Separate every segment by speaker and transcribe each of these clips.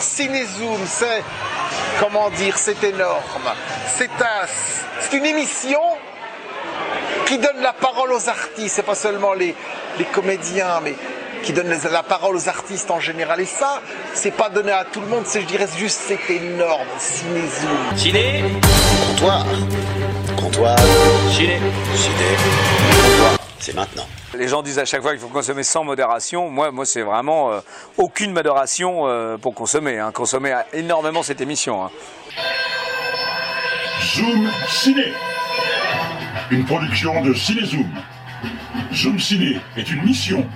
Speaker 1: Cinézoom, c'est, comment dire, c'est énorme. C'est un, c'est une émission qui donne la parole aux artistes, c'est pas seulement les, les comédiens, mais qui donne la parole aux artistes en général. Et ça, c'est pas donné à tout le monde, c'est, je dirais juste, c'est énorme. Cinézoom.
Speaker 2: Ciné
Speaker 3: Comptoir. Comptoir.
Speaker 2: Ciné
Speaker 3: Ciné. Comptoir. C'est maintenant.
Speaker 4: Les gens disent à chaque fois qu'il faut consommer sans modération. Moi, moi c'est vraiment euh, aucune modération euh, pour consommer. Hein. Consommer énormément cette émission. Hein.
Speaker 5: Zoom Ciné. Une production de Cinézoom. Zoom Ciné est une mission.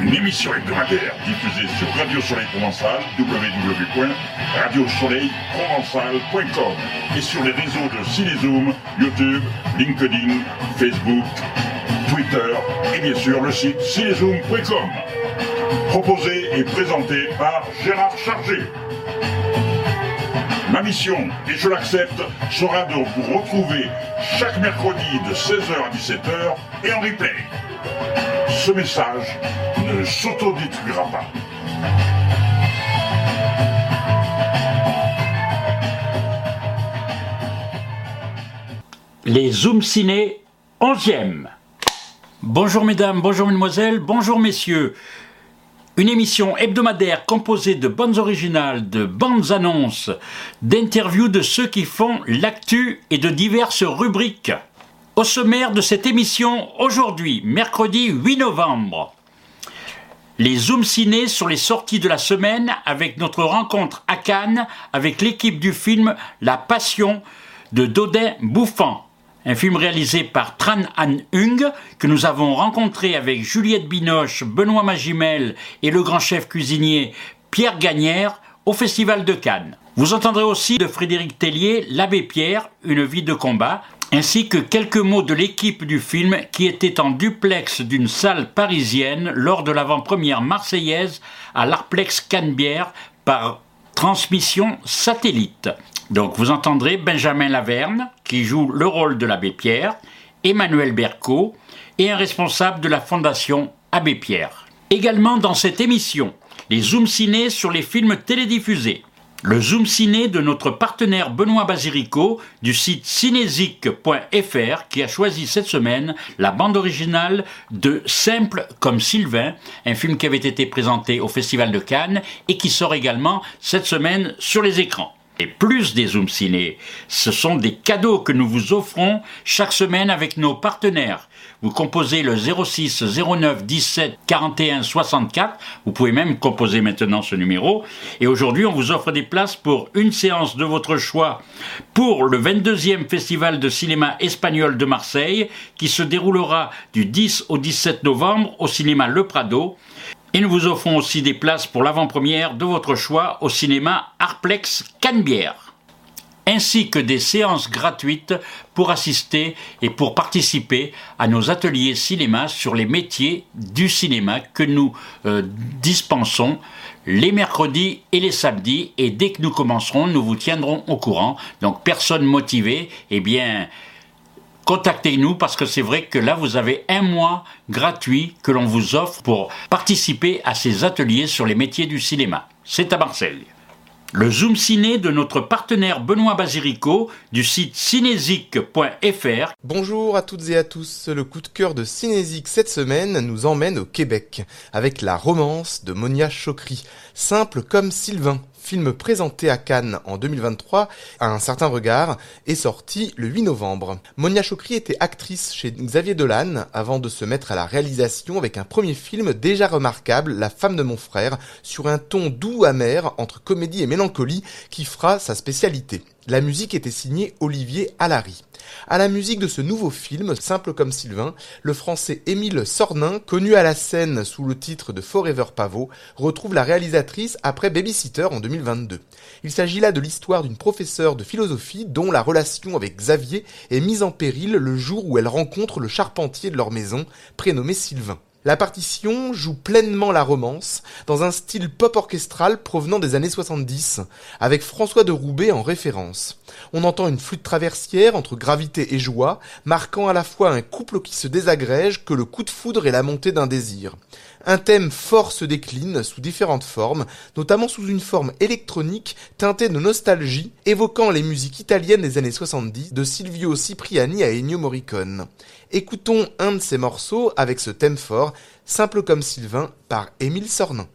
Speaker 5: Une émission hebdomadaire diffusée sur Radio Soleil Provençal, www.radiosoleilprovençal.com et sur les réseaux de Cinézoom, YouTube, LinkedIn, Facebook, Twitter et bien sûr le site cinézoom.com. Proposé et présenté par Gérard Chargé. Ma mission, et je l'accepte, sera de vous retrouver chaque mercredi de 16h à 17h et en replay. Ce message ne s'autodétruira pas.
Speaker 6: Les Zoom Ciné 11e. Bonjour mesdames, bonjour mesdemoiselles, bonjour messieurs. Une émission hebdomadaire composée de bandes originales, de bandes annonces, d'interviews de ceux qui font l'actu et de diverses rubriques. Au sommaire de cette émission, aujourd'hui, mercredi 8 novembre, les Zoom Ciné sur les sorties de la semaine avec notre rencontre à Cannes avec l'équipe du film La Passion de Dodin Bouffant un film réalisé par Tran Han Hung, que nous avons rencontré avec Juliette Binoche, Benoît Magimel et le grand chef cuisinier Pierre Gagnère au Festival de Cannes. Vous entendrez aussi de Frédéric Tellier L'abbé Pierre, une vie de combat, ainsi que quelques mots de l'équipe du film qui était en duplex d'une salle parisienne lors de l'avant-première marseillaise à l'Arplex Canebière par transmission satellite. Donc vous entendrez Benjamin Laverne, qui joue le rôle de l'abbé Pierre, Emmanuel Berco et un responsable de la fondation Abbé Pierre. Également dans cette émission, les Zoom Ciné sur les films télédiffusés. Le Zoom Ciné de notre partenaire Benoît Basirico du site cinésique.fr qui a choisi cette semaine la bande originale de Simple comme Sylvain, un film qui avait été présenté au Festival de Cannes et qui sort également cette semaine sur les écrans et plus des Zoom Ciné. Ce sont des cadeaux que nous vous offrons chaque semaine avec nos partenaires. Vous composez le 06 09 17 41 64. Vous pouvez même composer maintenant ce numéro. Et aujourd'hui, on vous offre des places pour une séance de votre choix pour le 22e Festival de cinéma espagnol de Marseille qui se déroulera du 10 au 17 novembre au cinéma Le Prado. Et nous vous offrons aussi des places pour l'avant-première de votre choix au cinéma Arplex Canebière, ainsi que des séances gratuites pour assister et pour participer à nos ateliers cinéma sur les métiers du cinéma que nous euh, dispensons les mercredis et les samedis et dès que nous commencerons, nous vous tiendrons au courant. Donc personne motivée, eh bien contactez-nous parce que c'est vrai que là, vous avez un mois gratuit que l'on vous offre pour participer à ces ateliers sur les métiers du cinéma. C'est à Marseille. Le Zoom Ciné de notre partenaire Benoît Basirico du site cinésique.fr.
Speaker 7: Bonjour à toutes et à tous. Le coup de cœur de Cinésique cette semaine nous emmène au Québec avec la romance de Monia Chokri, simple comme Sylvain, film présenté à Cannes en 2023 à un certain regard, est sorti le 8 novembre. Monia Chokri était actrice chez Xavier Dolan avant de se mettre à la réalisation avec un premier film déjà remarquable, La femme de mon frère, sur un ton doux amer entre comédie et mélancolie qui fera sa spécialité. La musique était signée Olivier Allary. À la musique de ce nouveau film, simple comme Sylvain, le français Émile Sornin, connu à la scène sous le titre de Forever Pavot, retrouve la réalisatrice après Babysitter en 2022. Il s'agit là de l'histoire d'une professeure de philosophie dont la relation avec Xavier est mise en péril le jour où elle rencontre le charpentier de leur maison, prénommé Sylvain. La partition joue pleinement la romance, dans un style pop orchestral provenant des années 70, avec François de Roubaix en référence. On entend une flûte traversière entre gravité et joie, marquant à la fois un couple qui se désagrège que le coup de foudre et la montée d'un désir. Un thème fort se décline sous différentes formes, notamment sous une forme électronique teintée de nostalgie, évoquant les musiques italiennes des années 70 de Silvio Cipriani à Ennio Morricone. Écoutons un de ces morceaux avec ce thème fort, Simple comme Sylvain par Émile Sornin.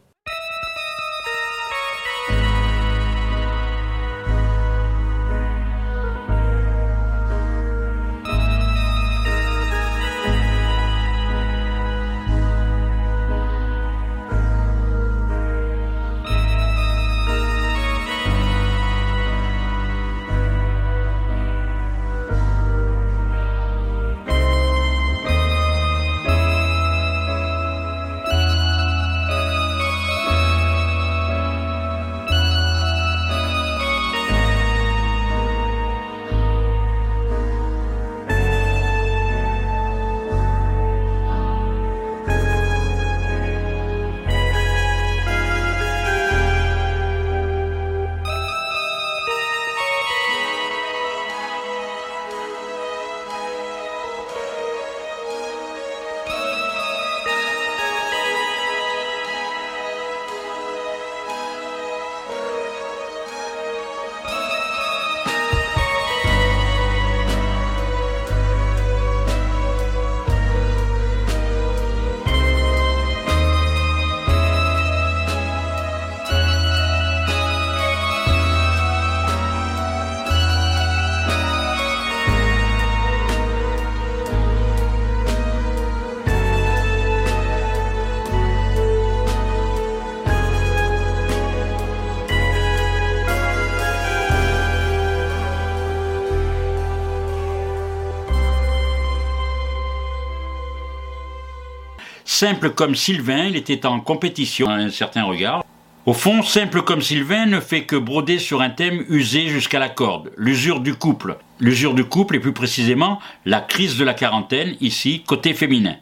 Speaker 6: Simple comme Sylvain, il était en compétition à un certain regard. Au fond, Simple comme Sylvain ne fait que broder sur un thème usé jusqu'à la corde, l'usure du couple. L'usure du couple et plus précisément la crise de la quarantaine, ici, côté féminin.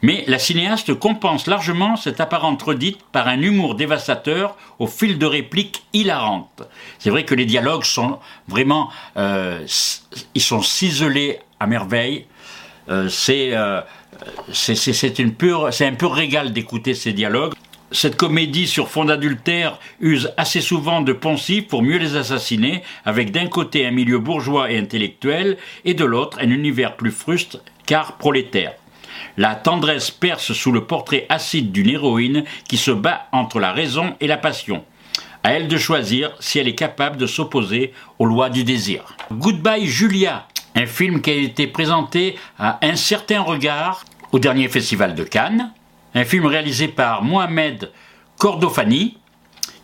Speaker 6: Mais la cinéaste compense largement cette apparente redite par un humour dévastateur au fil de répliques hilarantes. C'est vrai que les dialogues sont vraiment, euh, ils sont ciselés à merveille. Euh, c'est euh, c'est un pur régal d'écouter ces dialogues. Cette comédie sur fond d'adultère use assez souvent de poncifs pour mieux les assassiner, avec d'un côté un milieu bourgeois et intellectuel, et de l'autre un univers plus fruste car prolétaire. La tendresse perce sous le portrait acide d'une héroïne qui se bat entre la raison et la passion. À elle de choisir si elle est capable de s'opposer aux lois du désir. Goodbye Julia un film qui a été présenté à un certain regard au dernier festival de Cannes, un film réalisé par Mohamed Kordofani.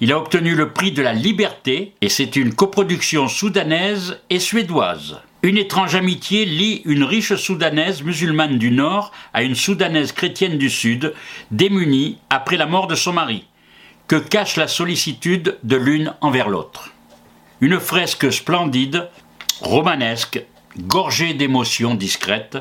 Speaker 6: Il a obtenu le prix de la liberté et c'est une coproduction soudanaise et suédoise. Une étrange amitié lie une riche soudanaise musulmane du Nord à une soudanaise chrétienne du Sud, démunie après la mort de son mari. Que cache la sollicitude de l'une envers l'autre Une fresque splendide, romanesque, gorgée d'émotions discrètes,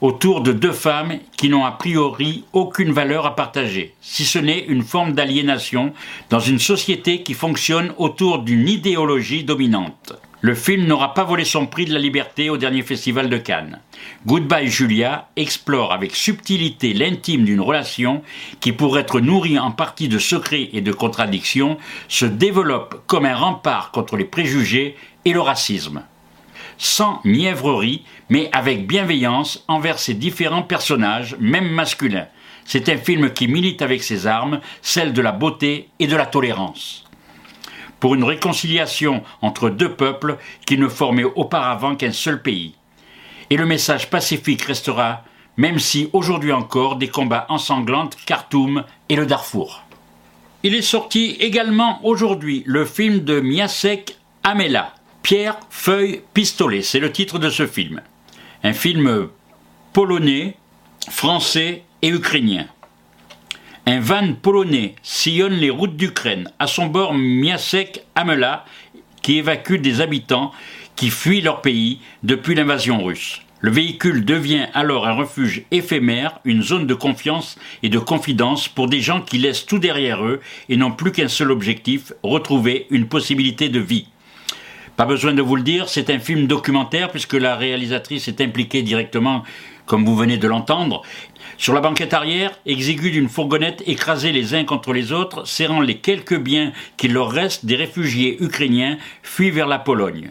Speaker 6: autour de deux femmes qui n'ont a priori aucune valeur à partager, si ce n'est une forme d'aliénation dans une société qui fonctionne autour d'une idéologie dominante. Le film n'aura pas volé son prix de la liberté au dernier festival de Cannes. Goodbye Julia explore avec subtilité l'intime d'une relation qui, pour être nourrie en partie de secrets et de contradictions, se développe comme un rempart contre les préjugés et le racisme sans mièvrerie, mais avec bienveillance envers ses différents personnages, même masculins. C'est un film qui milite avec ses armes, celles de la beauté et de la tolérance. Pour une réconciliation entre deux peuples qui ne formaient auparavant qu'un seul pays. Et le message pacifique restera, même si aujourd'hui encore des combats ensanglantent Khartoum et le Darfour. Il est sorti également aujourd'hui le film de Miasek Amela, Pierre, feuille, pistolet, c'est le titre de ce film. Un film polonais, français et ukrainien. Un van polonais sillonne les routes d'Ukraine. À son bord, Miasek Amela, qui évacue des habitants qui fuient leur pays depuis l'invasion russe. Le véhicule devient alors un refuge éphémère, une zone de confiance et de confidence pour des gens qui laissent tout derrière eux et n'ont plus qu'un seul objectif, retrouver une possibilité de vie. Pas besoin de vous le dire, c'est un film documentaire puisque la réalisatrice est impliquée directement comme vous venez de l'entendre. Sur la banquette arrière, exigus d'une fourgonnette écrasés les uns contre les autres, serrant les quelques biens qu'il leur reste des réfugiés ukrainiens fuient vers la Pologne.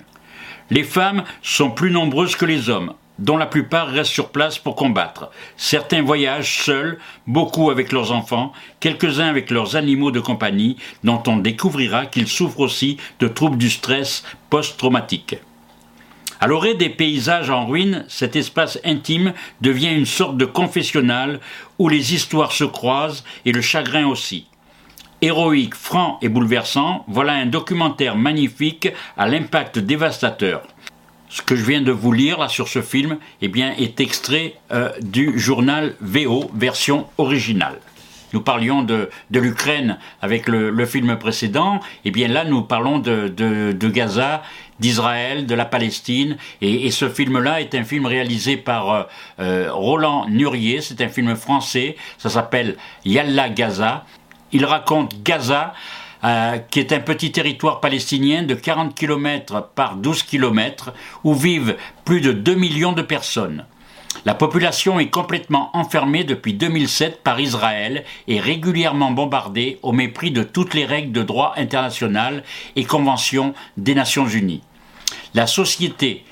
Speaker 6: Les femmes sont plus nombreuses que les hommes, dont la plupart restent sur place pour combattre. Certains voyagent seuls, beaucoup avec leurs enfants, quelques-uns avec leurs animaux de compagnie, dont on découvrira qu'ils souffrent aussi de troubles du stress post-traumatique. À l'orée des paysages en ruine, cet espace intime devient une sorte de confessionnal où les histoires se croisent et le chagrin aussi. Héroïque, franc et bouleversant, voilà un documentaire magnifique à l'impact dévastateur. Ce que je viens de vous lire là sur ce film eh bien, est extrait euh, du journal VO, version originale. Nous parlions de, l'Ukraine avec le, film précédent, eh bien là nous parlons de, Gaza, d'Israël, de la Palestine, et, ce film-là est un film réalisé par euh, euh, Roland Nurier, c'est un film français, ça s'appelle Yalla Gaza. Il raconte Gaza, euh, qui est un petit territoire palestinien de 40 km par 12 km, où vivent plus de 2 millions de personnes. La population est complètement enfermée depuis 2007 par Israël et régulièrement bombardée au mépris de toutes les règles de droit international et conventions des Nations Unies. La société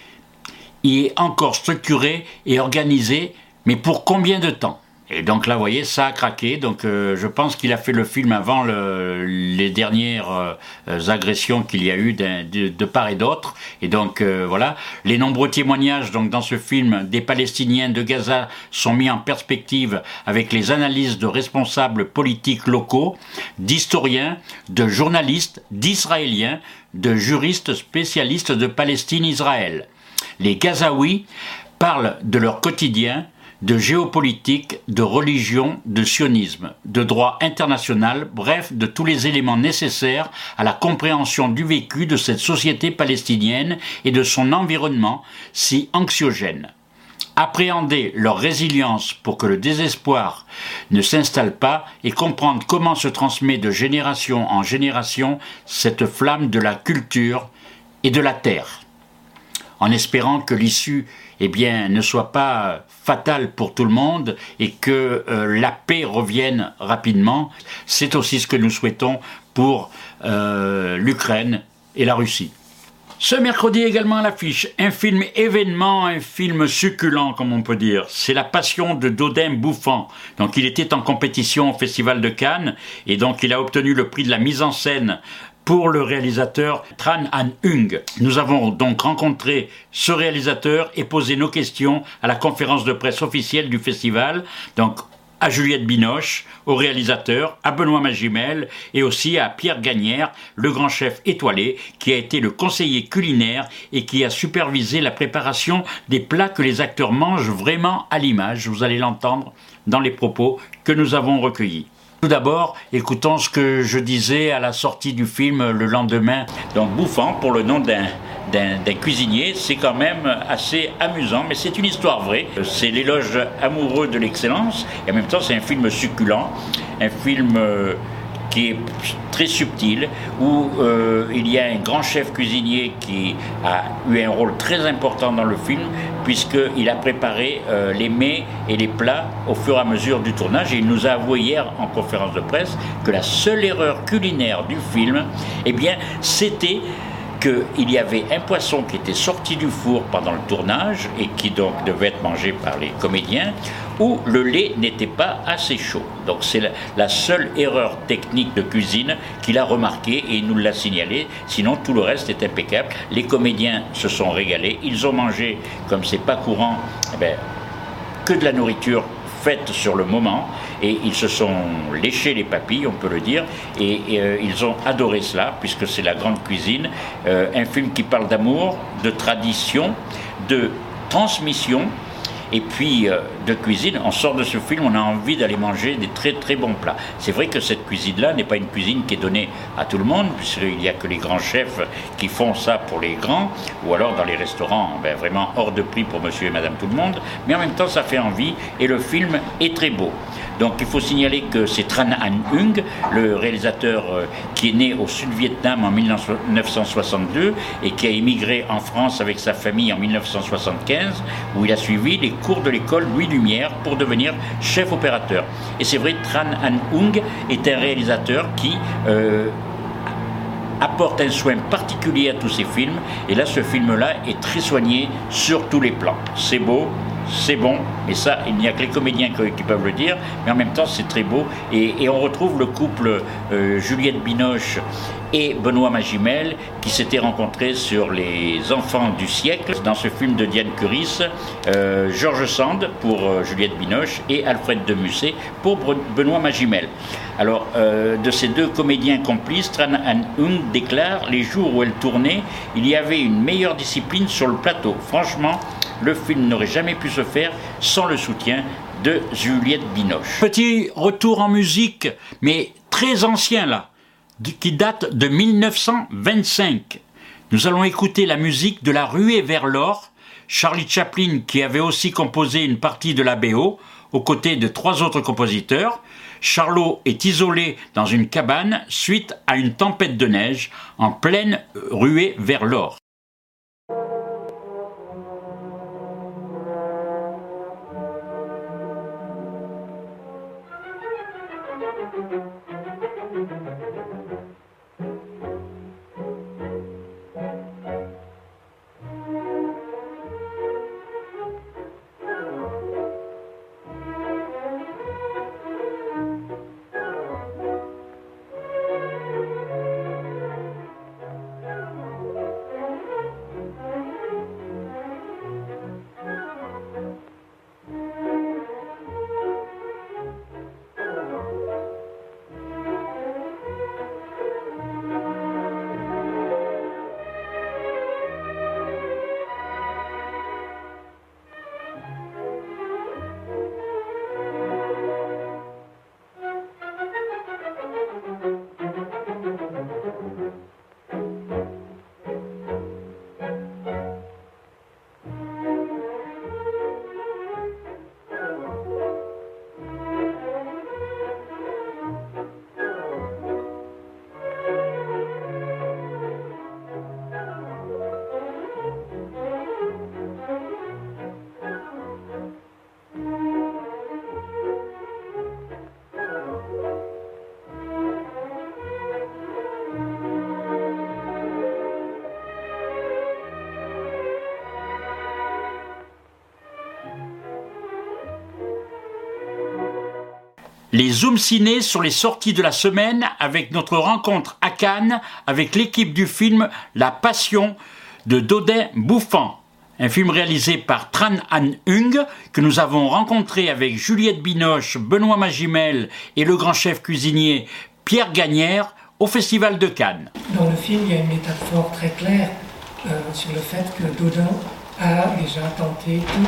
Speaker 6: y est encore structurée et organisée, mais pour combien de temps? Et donc là, vous voyez, ça a craqué. Donc euh, je pense qu'il a fait le film avant les dernières euh, agressions qu'il y a eu de, part et d'autre. Et donc euh, voilà, les nombreux témoignages donc dans ce film des Palestiniens de Gaza sont mis en perspective avec les analyses de responsables politiques locaux, d'historiens, de journalistes, d'Israéliens, de juristes spécialistes de Palestine-Israël. Les Gazaouis parlent de leur quotidien, de géopolitique, de religion, de sionisme, de droit international, bref, de tous les éléments nécessaires à la compréhension du vécu de cette société palestinienne et de son environnement si anxiogène. Appréhender leur résilience pour que le désespoir ne s'installe pas et comprendre comment se transmet de génération en génération cette flamme de la culture et de la terre en espérant que l'issue eh bien, ne soit pas fatale pour tout le monde et que euh, la paix revienne rapidement. C'est aussi ce que nous souhaitons pour euh, l'Ukraine et la Russie. Ce mercredi également à l'affiche, un film événement, un film succulent comme on peut dire. C'est La Passion de Dodin Bouffant. Donc il était en compétition au Festival de Cannes et donc il a obtenu le prix de la mise en scène pour le réalisateur Tran Han Hung. Nous avons donc rencontré ce réalisateur et posé nos questions à la conférence de presse officielle du festival. Donc à Juliette Binoche, au réalisateur, à Benoît Magimel et aussi à Pierre Gagnère, le grand chef étoilé, qui a été le conseiller culinaire et qui a supervisé la préparation des plats que les acteurs mangent vraiment à l'image. Vous allez l'entendre dans les propos que nous avons recueillis. Tout d'abord, écoutons ce que je disais à la sortie du film le lendemain. Donc Bouffant, pour le nom d'un cuisinier, c'est quand même assez amusant, mais c'est une histoire vraie. C'est l'éloge amoureux de l'excellence, et en même temps c'est un film succulent, un film euh, qui est très subtil, où euh, il y a un grand chef cuisinier qui a eu un rôle très important dans le film, puisqu'il a préparé euh, les mets et les plats au fur et à mesure du tournage. Et il nous a avoué hier en conférence de presse que la seule erreur culinaire du film, eh bien, c'était qu'il y avait un poisson qui était sorti du four pendant le tournage et qui donc devait être mangé par les comédiens, où le lait n'était pas assez chaud. Donc c'est la, seule erreur technique de cuisine qu'il a remarqué et il nous l'a signalé. Sinon tout le reste est impeccable. Les comédiens se sont régalés. Ils ont mangé, comme c'est pas courant, eh ben, que de la nourriture faite sur le moment et ils se sont léchés les papilles, on peut le dire, et, euh, ils ont adoré cela puisque c'est la grande cuisine, euh, un film qui parle d'amour, de tradition, de transmission et puis, euh, de cuisine. On sort de ce film, on a envie d'aller manger des très très bons plats. C'est vrai que cette cuisine-là n'est pas une cuisine qui est donnée à tout le monde, puisqu'il n'y a que les grands chefs qui font ça pour les grands, ou alors dans les restaurants, ben, vraiment hors de prix pour monsieur et madame tout le monde. Mais en même temps, ça fait envie et le film est très beau. Donc il faut signaler que c'est Tran Anh Hung, le réalisateur euh, qui est né au sud-Vietnam en 1962 et qui a émigré en France avec sa famille en 1975, où il a suivi les cours de l'école Louis Pour devenir chef opérateur. Et c'est vrai, Tran Anh Hung est un réalisateur qui... Euh, apporte un soin particulier à tous ses films. Et là, ce film-là est très soigné sur tous les plans. C'est beau, c'est bon, mais ça, il n'y a que les comédiens qui peuvent le dire, mais en même temps, c'est très beau. Et, on retrouve le couple euh, Juliette Binoche et Benoît Magimel qui s'étaient rencontrés sur Les Enfants du siècle dans ce film de Diane Curis, euh, Georges Sand pour euh, Juliette Binoche et Alfred de Musset pour Benoît Magimel. Alors, de ces deux comédiens complices, Tran An Hung déclare Les jours où elle tournait, il y avait une meilleure discipline sur le plateau. Franchement, le film n'aurait jamais pu se faire sans le soutien de Juliette Binoche.
Speaker 8: Petit retour en musique, mais très ancien là, qui date de 1925. Nous allons écouter la musique de La Ruée vers l'or, Charlie Chaplin qui avait aussi composé une partie de la BO, aux côtés de trois autres compositeurs. Charlot est isolé dans une cabane suite à une tempête de neige en pleine ruée vers l'or. Les Zoom Ciné sur les sorties de la semaine avec notre rencontre à Cannes avec l'équipe du film La Passion de Dodin Bouffant. Un film réalisé par Tran An Hung que nous avons rencontré avec Juliette Binoche, Benoît Magimel et le grand chef cuisinier Pierre Gagnère au Festival de Cannes.
Speaker 9: Dans le film, il y a une métaphore très claire euh, sur le fait que Dodin a déjà tenté tout,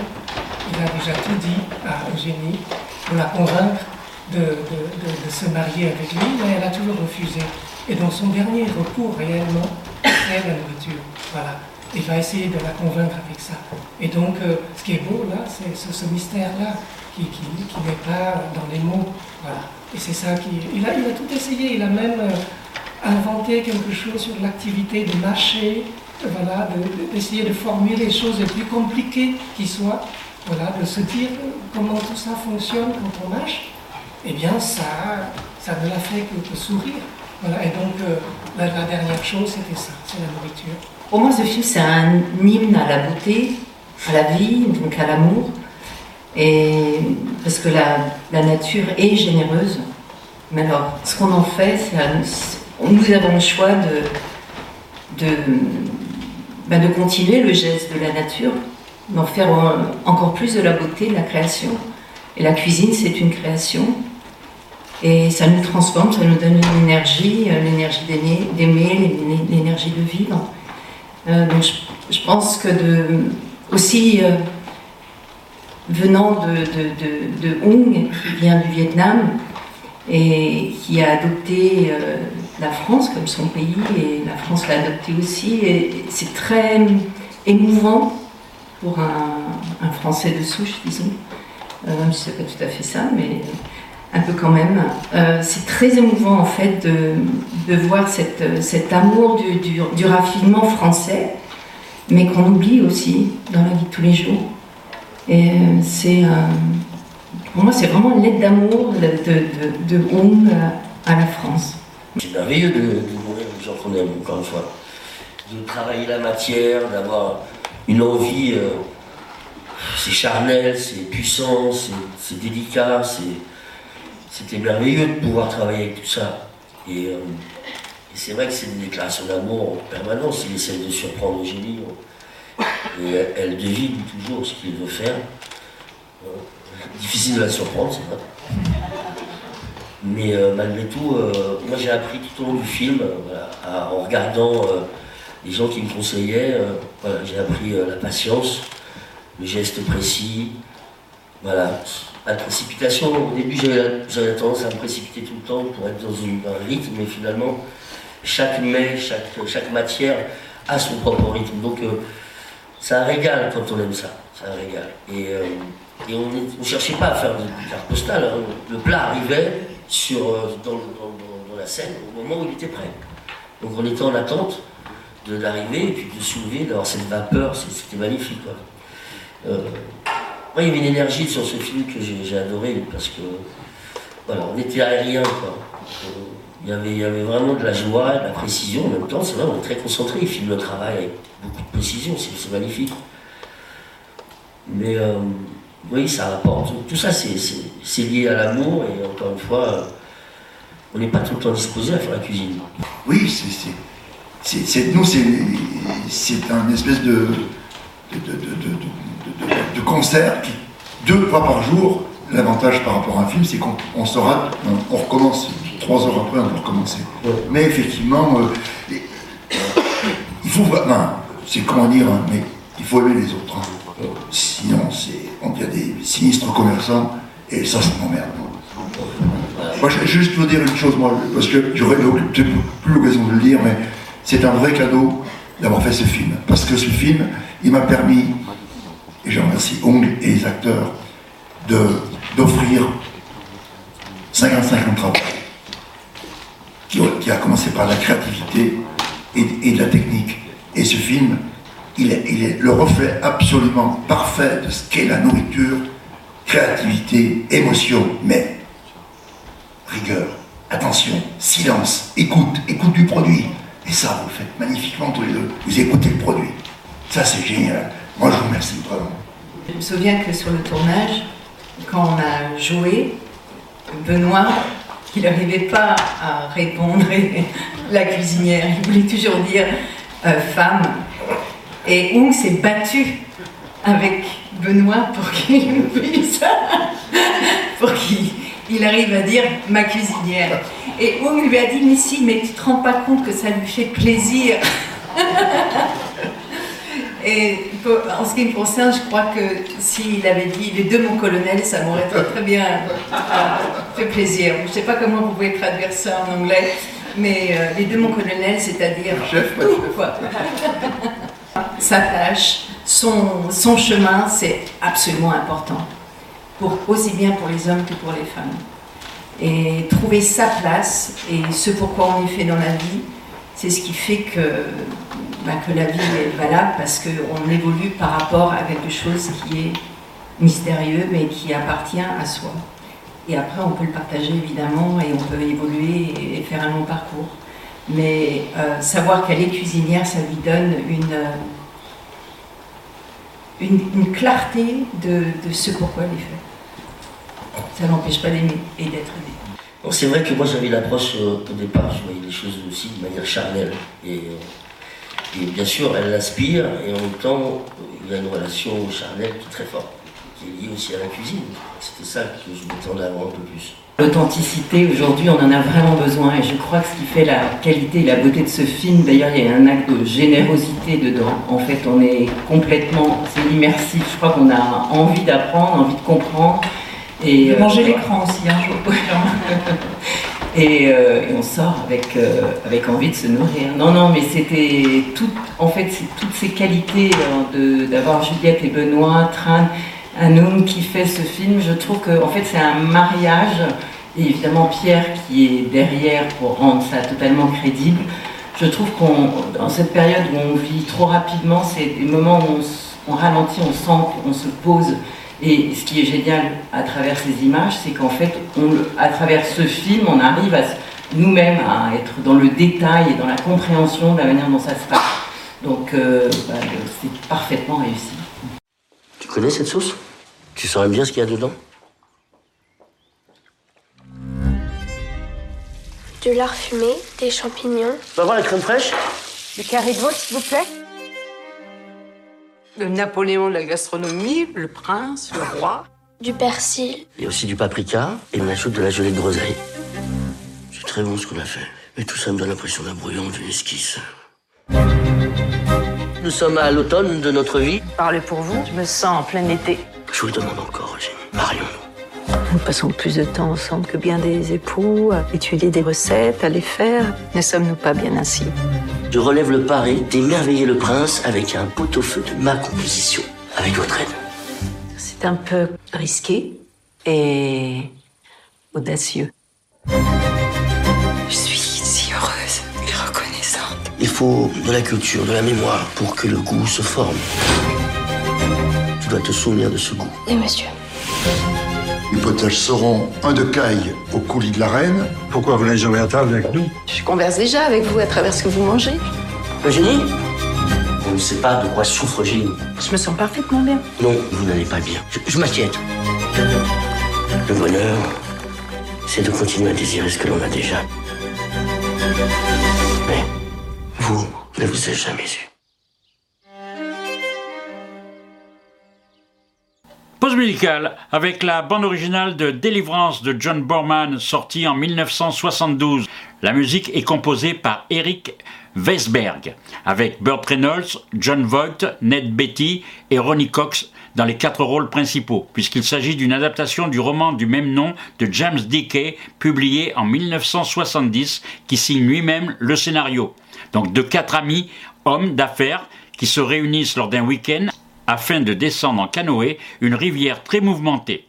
Speaker 9: il a déjà tout dit à Eugénie pour la convaincre de, de, se marier avec lui, mais elle a toujours refusé. Et donc son dernier recours réellement, c'est la nourriture. Voilà. Il va essayer de la convaincre avec ça. Et donc, euh, ce qui est beau là, c'est ce, mystère-là qui, qui, qui n'est pas dans les mots. Voilà. Et c'est ça qui. Il a, tout essayé. Il a même euh, inventé quelque chose sur l'activité de mâcher, voilà, d'essayer de, formuler les choses les plus compliquées qui soient. Voilà, de se dire comment tout ça fonctionne quand on mâche eh bien, ça, ça ne l'a fait que, sourire. Et donc, euh, la, dernière chose, c'était ça, c'est la nourriture.
Speaker 10: Pour moi, ce film, c'est un hymne à la beauté, à la vie, donc à l'amour. Et parce que la, la, nature est généreuse. Mais alors, ce qu'on en fait, c'est nous avons le choix de, de, ben de continuer le geste de la nature, d'en faire encore plus de la beauté, de la création. Et la cuisine, c'est une création. Et ça nous transforme, ça nous donne une énergie, euh, l'énergie d'aimer, l'énergie de vivre. Euh, donc je, pense que aussi, euh, venant de, de, Hong, qui vient du Vietnam et qui a adopté la France comme son pays, et la France l'a adopté aussi. C'est très émouvant pour un, Français de souche, disons, même si c'est pas tout à fait ça, mais un peu quand même. Euh, c'est très émouvant en fait de, voir cet amour du, raffinement français, mais qu'on oublie aussi dans la vie de tous les jours. Et euh, c'est, pour moi, c'est vraiment une lettre d'amour de, de, à la France.
Speaker 11: C'est merveilleux de, mourir les encore une fois. De travailler la matière, d'avoir une envie. Euh, c'est charnel, c'est puissant, c'est délicat, c'était merveilleux de pouvoir travailler avec tout ça. Et, euh, c'est vrai que c'est une déclaration d'amour en permanence, il essaie de surprendre le génie. Et elle, devine toujours ce qu'il veut faire. Euh, difficile de la surprendre, c'est vrai. Mais malgré tout, moi j'ai appris tout au long du film, en regardant les gens qui me conseillaient, j'ai appris la patience, le geste précis. Voilà. La précipitation, au début j'avais tendance à me précipiter tout le temps pour être dans un rythme, mais finalement chaque mets, chaque, chaque matière a son propre rythme. Donc euh, ça régale quand on aime ça, ça régale. Et, euh, et on ne cherchait pas à faire de carte postale. Hein. Le plat arrivait sur, euh, dans, la scène au moment où il était prêt. Donc on était en attente de l'arrivée et puis de soulever, d'avoir cette vapeur, c'était magnifique. Euh, moi, il y avait une énergie sur ce film que j'ai adoré parce que voilà, on était aérien. Quoi. Euh, il, y avait, il y avait vraiment de la joie, de la précision en même temps. C'est vrai, on est très concentré. Il filme le travail avec beaucoup de précision, c'est magnifique. Mais euh, oui, ça rapporte. Tout ça, c'est lié à l'amour et encore une fois, on n'est pas tout le temps disposé à faire la cuisine.
Speaker 12: Oui, c'est. Nous, c'est un espèce de, de, de de, concert qui, deux fois par jour, l'avantage par rapport à un film, c'est qu'on se rate, on, recommence. Trois heures après, on peut recommencer. Mais effectivement, euh, il faut. c'est comment dire, hein, mais il faut aimer les autres. Hein. Sinon, on a des sinistres commerçants, et ça, ça m'emmerde. Moi, je, juste vous dire une chose, moi, parce que j'aurais plus l'occasion de le dire, mais c'est un vrai cadeau d'avoir fait ce film. Parce que ce film, il m'a permis et je remercie Hong et les acteurs d'offrir 55 ans de travail, qui, a commencé par la créativité et, de la technique. Et ce film, il est, il est le reflet absolument parfait de ce qu'est la nourriture, créativité, émotion, mais rigueur, attention, silence, écoute, écoute du produit. Et ça, vous le faites magnifiquement tous les deux. Vous écoutez le produit. Ça, c'est génial. Vous remercie vraiment.
Speaker 10: Je me souviens que sur le tournage, quand on a joué, Benoît, il n'arrivait pas à répondre la cuisinière, il voulait toujours dire euh, femme. Et Hong s'est battu avec Benoît pour qu'il pour qu'il arrive à dire ma cuisinière. Et Hong lui a dit mais si, mais tu te rends pas compte que ça lui fait plaisir. Et en ce qui me concerne, je crois que s'il avait dit les deux mon colonel, ça m'aurait très, très bien euh, fait plaisir. Je ne sais pas comment vous pouvez traduire ça en anglais, mais euh, les deux mon colonel, c'est-à-dire tout, quoi. Sa tâche, son, son chemin, c'est absolument important, pour, aussi bien pour les hommes que pour les femmes. Et trouver sa place et ce pourquoi on est fait dans la vie, c'est ce qui fait que que la vie est valable parce qu'on évolue par rapport à quelque chose qui est mystérieux mais qui appartient à soi. Et après, on peut le partager évidemment et on peut évoluer et faire un long parcours. Mais euh, savoir qu'elle est cuisinière, ça lui donne une, euh, une, clarté de, ce pourquoi elle est faite. Ça n'empêche pas d'aimer et d'être aimé.
Speaker 11: C'est vrai que moi j'avais l'approche euh, au départ, je voyais les choses aussi de manière charnelle. Et bien sûr, elle l'aspire, et en même temps, il y a une relation charnelle qui est très forte, qui est liée aussi à la cuisine. C'était ça que je mettais en avant un peu plus.
Speaker 13: L'authenticité, aujourd'hui, on en a vraiment besoin et je crois que ce qui fait la qualité et la beauté de ce film, d'ailleurs, il y a un acte de générosité dedans. En fait, on est complètement, c'est immersif. Je crois qu'on a envie d'apprendre, envie de comprendre.
Speaker 14: Et, de manger euh, l'écran aussi un jour.
Speaker 13: Euh, et, on sort avec, euh, avec envie de se nourrir. Non, non, mais c'était tout, en fait, toutes ces qualités d'avoir Juliette et Benoît, Tran, un homme qui fait ce film. Je trouve que, en fait, c'est un mariage. Et évidemment, Pierre qui est derrière pour rendre ça totalement crédible. Je trouve qu'on, dans cette période où on vit trop rapidement, c'est des moments où on, on ralentit, on sent, on se pose et ce qui est génial à travers ces images, c'est qu'en fait, à travers ce film, on arrive à nous-mêmes à être dans le détail et dans la compréhension de la manière dont ça se passe. Donc, euh, bah, c'est parfaitement réussi.
Speaker 11: Tu connais cette sauce? Tu saurais bien ce qu'il y a dedans?
Speaker 15: De lard fumé, des champignons.
Speaker 11: Tu vas voir la crème fraîche?
Speaker 14: Des carrés de veau, s'il vous plaît le Napoléon de la gastronomie, le prince, le roi.
Speaker 15: Du persil.
Speaker 11: Il y a aussi du paprika et on ajoute de la gelée de groseille. C'est très bon ce qu'on a fait. Mais tout ça me donne l'impression d'un brouillon, d'une esquisse. Nous sommes à l'automne de notre vie.
Speaker 14: Parlez pour vous, je me sens en plein été.
Speaker 11: Je vous le demande encore, Eugénie. Marions-nous.
Speaker 14: Nous passons plus de temps ensemble que bien des époux, à étudier des recettes, à les faire. Ne sommes-nous pas bien ainsi?
Speaker 11: Je relève le pari d'émerveiller le prince avec un pot-au-feu de ma composition, avec votre aide.
Speaker 14: C'est un peu risqué et audacieux. Je suis si heureuse et reconnaissante.
Speaker 11: Il faut de la culture, de la mémoire pour que le goût se forme. Tu dois te souvenir de ce goût.
Speaker 15: Oui, monsieur.
Speaker 16: Les potages seront un de caille au coulis de la reine.
Speaker 17: Pourquoi vous n'êtes jamais à table avec nous?
Speaker 14: Je converse déjà avec vous à travers ce que vous mangez.
Speaker 11: Eugénie? On ne sait pas de quoi souffre Eugénie.
Speaker 14: Je me sens parfaitement bien.
Speaker 11: Non, vous n'allez pas bien. Je, m'inquiète. Le bonheur, c'est de continuer à désirer ce que l'on a déjà. Mais vous ne vous êtes jamais eu.
Speaker 6: Pause musicale avec la bande originale de Délivrance de John Borman sortie en 1972. La musique est composée par Eric Weisberg avec Burt Reynolds, John Voight, Ned Beatty et Ronnie Cox dans les quatre rôles principaux, puisqu'il s'agit d'une adaptation du roman du même nom de James Dickey, publié en 1970, qui signe lui-même le scénario. Donc de quatre amis, hommes d'affaires, qui se réunissent lors d'un week-end afin de descendre en canoë une rivière très mouvementée.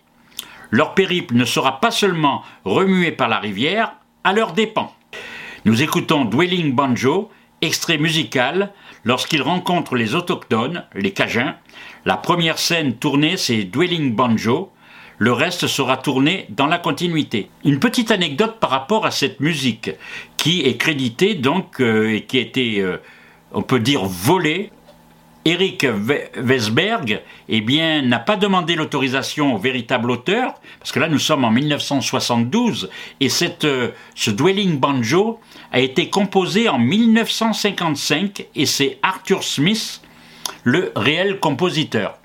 Speaker 6: Leur périple ne sera pas seulement remué par la rivière, à leurs dépens. Nous écoutons Dwelling Banjo, extrait musical, lorsqu'ils rencontrent les autochtones, les Cajuns. La première scène tournée, c'est Dwelling Banjo. Le reste sera tourné dans la continuité. Une petite anecdote par rapport à cette musique, qui est créditée donc euh, et qui a été, euh, on peut dire, volée Eric Weisberg eh n'a pas demandé l'autorisation au véritable auteur, parce que là nous sommes en 1972, et cette, euh, ce Dwelling Banjo a été composé en 1955, et c'est Arthur Smith, le réel compositeur.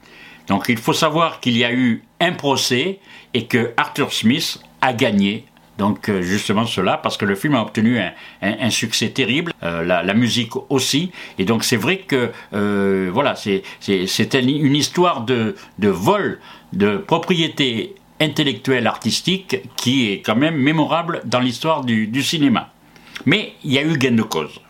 Speaker 6: Donc il faut savoir qu'il y a eu un procès et que Arthur Smith a gagné donc euh, justement cela, parce que le film a obtenu un, succès terrible, euh, la, musique aussi, et donc c'est vrai que euh, voilà, c'est une histoire de, vol de propriété intellectuelle artistique qui est quand même mémorable dans l'histoire du, du cinéma. Mais il y a eu gain de cause.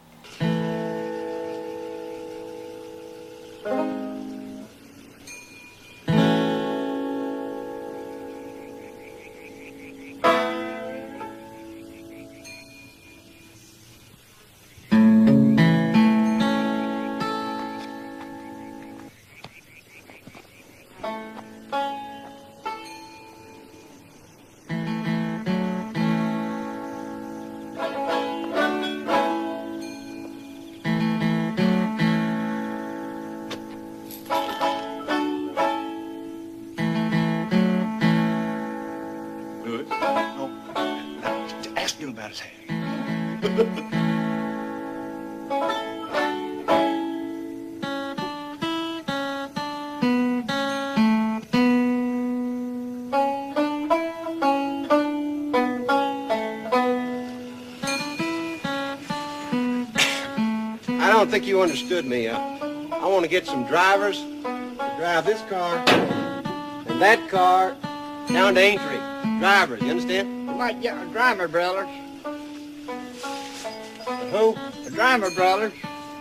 Speaker 18: You understood me. Uh, I want to get some drivers to drive this car and that car down to Aintree. Drivers, you understand?
Speaker 19: Get a driver, brothers.
Speaker 18: Who?
Speaker 19: The driver brothers.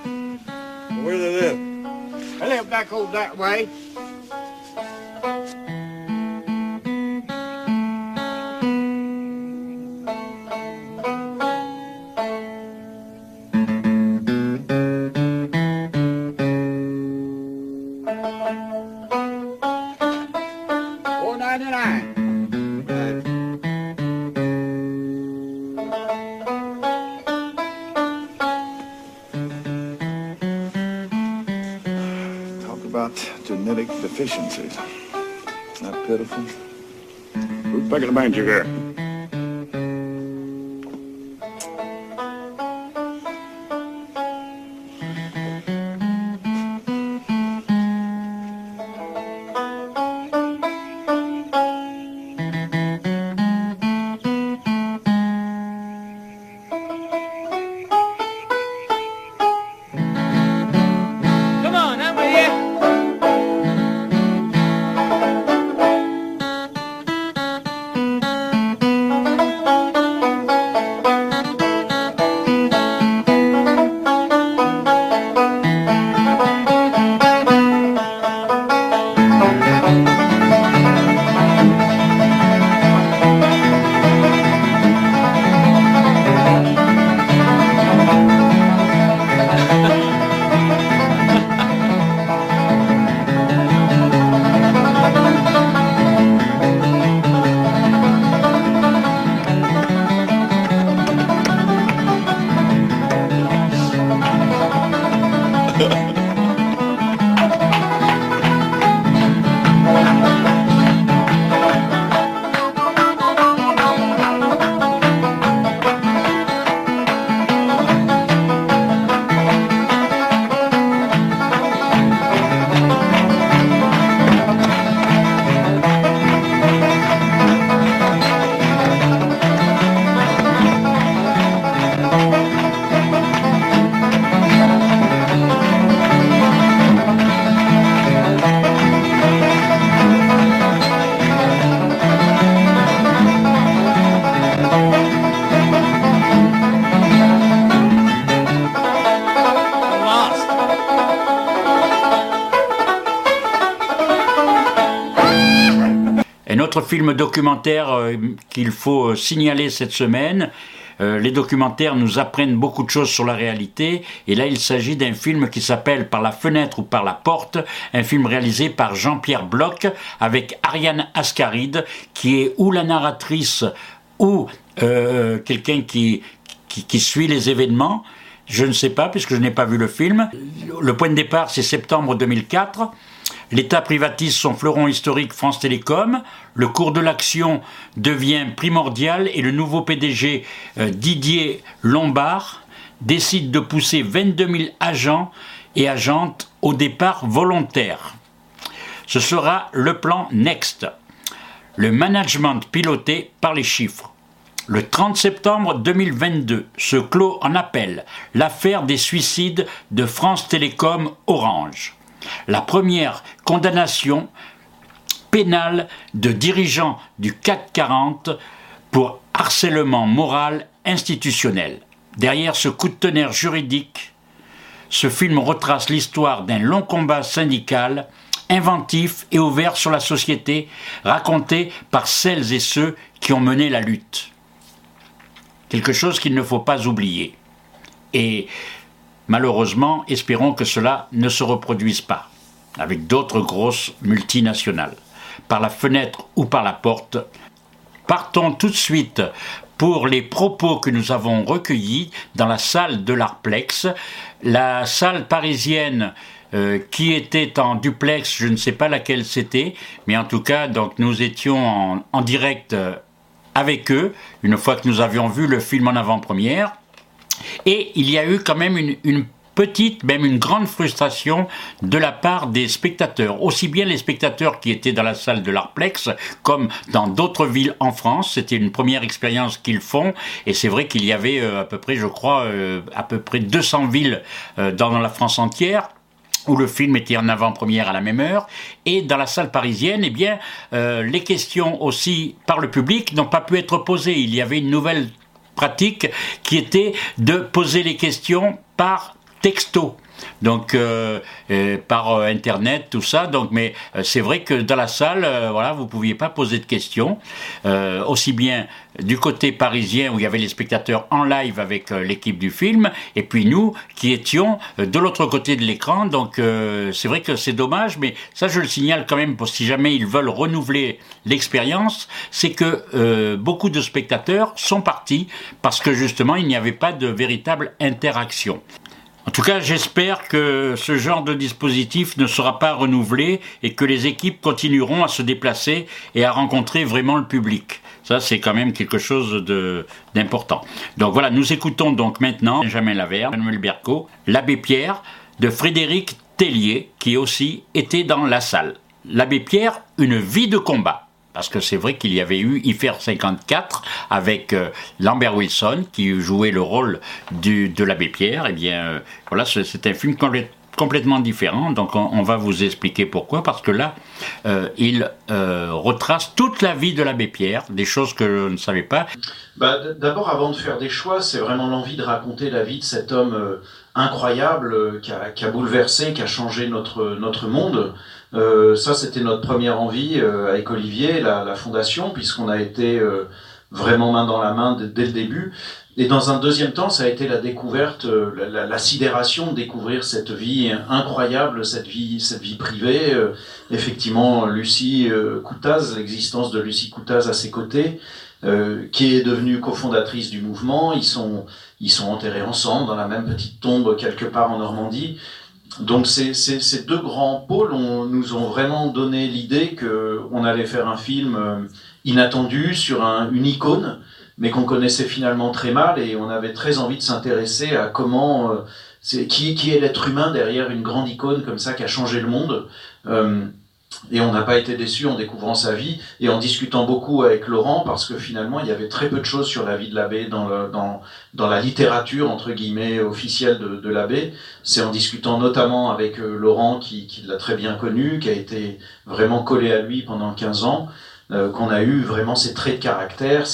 Speaker 18: Where do they live?
Speaker 19: They live back over that way.
Speaker 20: Genetic deficiencies. Isn't that pitiful?
Speaker 5: Who's picking the manger here?
Speaker 6: Documentaire euh, qu'il faut euh, signaler cette semaine. Euh, les documentaires nous apprennent beaucoup de choses sur la réalité. Et là, il s'agit d'un film qui s'appelle Par la fenêtre ou par la porte, un film réalisé par Jean-Pierre Bloch avec Ariane Ascaride, qui est ou la narratrice ou quelqu'un qui, qui suit les événements. Je ne sais pas, puisque je n'ai pas vu le film. Le point de départ, c'est septembre 2004. L'État privatise son fleuron historique France Télécom. Le cours de l'action devient primordial et le nouveau PDG euh, Didier Lombard décide de pousser 22 000 agents et agentes au départ volontaire. Ce sera le plan Next. Le management piloté par les chiffres. Le 30 septembre 2022 se clôt en appel l'affaire des suicides de France Télécom Orange. La première condamnation pénale de dirigeants du CAC 40 pour harcèlement moral institutionnel. Derrière ce coup de tonnerre juridique, ce film retrace l'histoire d'un long combat syndical inventif et ouvert sur la société, raconté par celles et ceux qui ont mené la lutte. Quelque chose qu'il ne faut pas oublier. Et malheureusement, espérons que cela ne se reproduise pas avec d'autres grosses multinationales. Par la fenêtre ou par la porte, partons tout de suite pour les propos que nous avons recueillis dans la salle de l'Arplex, la salle parisienne euh, qui était en duplex, je ne sais pas laquelle c'était, mais en tout cas, donc nous étions en, direct euh, avec eux, une fois que nous avions vu le film en avant-première, et il y a eu quand même une, petite, même une grande frustration de la part des spectateurs. Aussi bien les spectateurs qui étaient dans la salle de l'Arplex, comme dans d'autres villes en France. C'était une première expérience qu'ils font. Et c'est vrai qu'il y avait euh, à peu près, je crois, euh, à peu près 200 villes euh, dans la France entière où le film était en avant-première à la même heure, et dans la salle parisienne, eh bien, les questions aussi par le public n'ont pas pu être posées. Il y avait une nouvelle pratique qui était de poser les questions par texto donc euh, euh, par euh, internet tout ça. Donc mais c'est vrai que dans la salle voilà vous pouviez pas poser de questions. Aussi bien du côté parisien où il y avait les spectateurs en live avec l'équipe du film et puis nous qui étions de l'autre côté de l'écran. Donc c'est vrai que c'est dommage mais ça je le signale quand même pour si jamais ils veulent renouveler l'expérience c'est que beaucoup de spectateurs sont partis parce que justement il n'y avait pas de véritable interaction en tout cas, j'espère que ce genre de dispositif ne sera pas renouvelé et que les équipes continueront à se déplacer et à rencontrer vraiment le public. Ça, c'est quand même quelque chose d'important. Donc voilà, nous écoutons donc maintenant Benjamin Laverne, Manuel Berco, l'abbé Pierre de Frédéric Tellier, qui aussi était dans la salle. L'abbé Pierre, une vie de combat. Parce que c'est vrai qu'il y avait eu IFER 54 avec euh, Lambert Wilson qui jouait le rôle du, de l'abbé Pierre. Et eh bien, euh, voilà, c'est un film complètement différent. Donc, on, va vous expliquer pourquoi. Parce que là, euh, il retrace toute la vie de l'abbé Pierre, des choses que je ne savais pas.
Speaker 21: Bah, D'abord, avant de faire des choix, c'est vraiment l'envie de raconter la vie de cet homme incroyable qui a, qui, a, bouleversé, qui a changé notre, notre monde. Euh, ça, c'était notre première envie euh, avec Olivier, la, la fondation, puisqu'on a été euh, vraiment main dans la main dès le début. Et dans un deuxième temps, ça a été la découverte, la, la, la sidération de découvrir cette vie incroyable, cette vie, cette vie privée. effectivement, Lucie Coutaz, l'existence de Lucie Coutaz à ses côtés, qui est devenue cofondatrice du mouvement. Ils sont, ils sont enterrés ensemble dans la même petite tombe quelque part en Normandie. Donc ces, ces, ces, deux grands pôles nous ont vraiment donné l'idée qu'on allait faire un film euh, inattendu sur un, une icône, mais qu'on connaissait finalement très mal et on avait très envie de s'intéresser à comment, euh, qui, qui est l'être humain derrière une grande icône comme ça qui a changé le monde. Euh, et on n'a pas été déçu en découvrant sa vie et en discutant beaucoup avec Laurent parce que finalement il y avait très peu de choses sur la vie de l'abbé dans, dans, dans la littérature entre guillemets officielle de, de l'abbé. C'est en discutant notamment avec euh, Laurent qui, qui l'a très bien connu, qui a été vraiment collé à lui pendant 15 ans, euh, qu'on a eu vraiment ces traits de caractère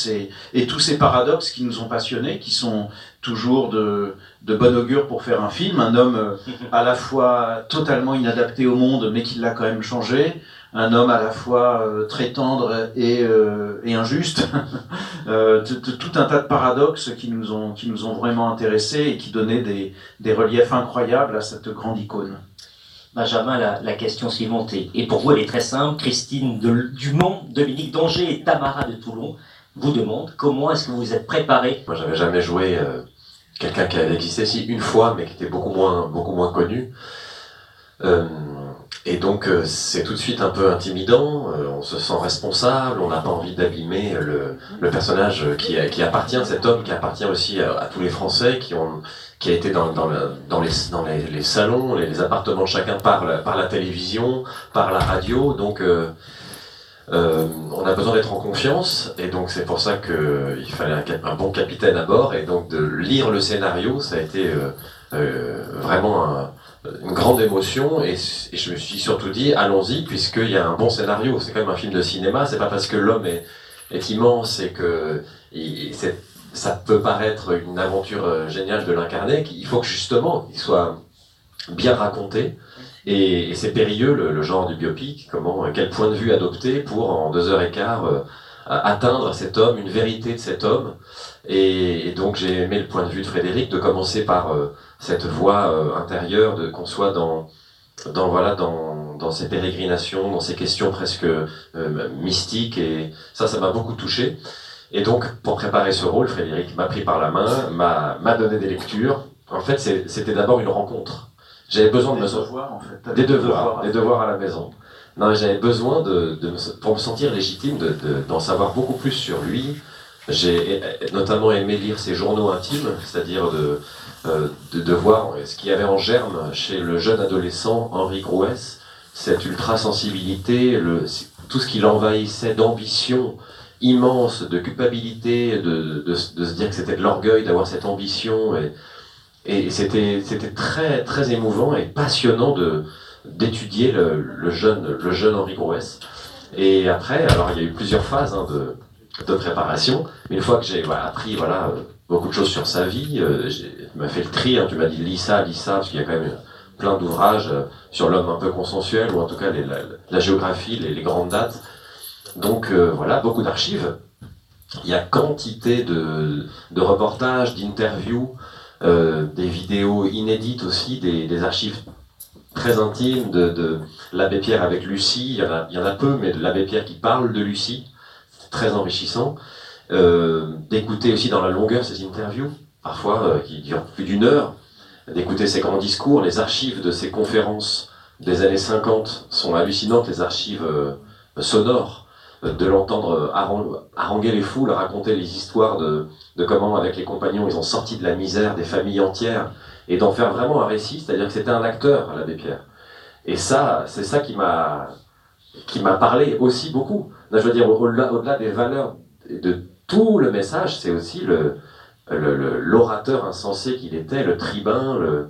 Speaker 21: et tous ces paradoxes qui nous ont passionnés, qui sont toujours de, de bon augure pour faire un film. Un homme euh, à la fois totalement inadapté au monde, mais qui l'a quand même changé. Un homme à la fois euh, très tendre et, euh, et injuste. tout un tas de paradoxes qui nous ont, qui nous ont vraiment intéressés et qui donnaient des, des reliefs incroyables à cette grande icône.
Speaker 22: Benjamin, la, la question suivante est, et pour vous elle est très simple. Christine de, Dumont, Dominique Danger et Tamara de Toulon vous demandent comment est-ce que vous vous êtes préparé
Speaker 23: Moi j'avais jamais joué quelqu'un qui avait existé ici une fois, mais qui était beaucoup moins, beaucoup moins connu. Euh, et donc euh, c'est tout de suite un peu intimidant, euh, on se sent responsable, on n'a pas envie d'abîmer le, le, personnage qui, qui appartient, cet homme qui appartient aussi à, tous les Français, qui ont qui a été dans, dans, le, dans, les, dans les, salons, les, les, appartements chacun par la, par la télévision, par la radio, donc euh, euh, on a besoin d'être en confiance et donc c'est pour ça qu'il fallait un, bon capitaine à bord et donc de lire le scénario ça a été euh, euh, vraiment une grande émotion et, je me suis surtout dit allons-y puisqu'il y a un bon scénario. C'est quand même un film de cinéma c'est pas parce que l'homme est, est, immense et que ça peut paraître une aventure géniale de l'incarner qu'il faut que justement il soit bien raconté et, c'est périlleux le, genre du biopic, comment, quel point de vue adopter pour en deux heures et quart euh, atteindre cet homme, une vérité de cet homme. Et, donc j'ai aimé le point de vue de Frédéric de commencer par euh, cette voix euh, intérieure, de qu'on soit dans dans voilà dans dans ces pérégrinations, dans ces questions presque mystiques et ça ça m'a beaucoup touché. Et donc pour préparer ce rôle, Frédéric m'a pris par la main, m'a m'a donné des lectures. En fait, c'était d'abord une rencontre. J'avais besoin de me
Speaker 21: devoirs, en fait.
Speaker 23: Des devoirs, des devoirs à la maison. Non, j'avais besoin de, de pour me sentir légitime, d'en de, d'en savoir beaucoup plus sur lui, J'ai notamment aimé lire ses journaux intimes, c'est-à-dire de, euh, de, de, voir ce qu'il y avait en germe chez le jeune adolescent Henri Grouès, cette ultra-sensibilité, tout ce qui l'envahissait d'ambition immense, de culpabilité, de, de, de se dire que c'était de l'orgueil d'avoir cette ambition. Et, et c'était très, très émouvant et passionnant d'étudier le, jeune, le jeune Henri Grouès. Et après, alors il y a eu plusieurs phases hein, de, de préparation. Une fois que j'ai appris voilà, beaucoup de choses sur sa vie, euh, tu m'as fait le tri, hein, tu m'as dit lis ça, lis ça, parce qu'il y a quand même plein d'ouvrages euh, sur l'homme un peu consensuel, ou en tout cas la, géographie, les, grandes dates. Donc euh, voilà, beaucoup d'archives. Il y a quantité de, de reportages, d'interviews, euh, des vidéos inédites aussi, des, archives très intimes de, l'abbé Pierre avec Lucie. Il y, en a, peu, mais de l'abbé Pierre qui parle de Lucie. Très enrichissant. Euh, d'écouter aussi dans la longueur ces interviews, parfois euh, qui durent plus d'une heure, d'écouter ses grands discours, les archives de ses conférences des années 50 sont hallucinantes, les archives euh, sonores, euh, de l'entendre haranguer les foules, raconter les histoires de, comment avec les compagnons ils ont sorti de la misère des familles entières, et d'en faire vraiment un récit, c'est-à-dire que c'était un acteur, l'abbé Pierre. Et ça, c'est ça qui m'a qui m'a parlé aussi beaucoup. je veux dire, au-delà au des valeurs de tout le message, c'est aussi le l'orateur insensé qu'il était, le tribun.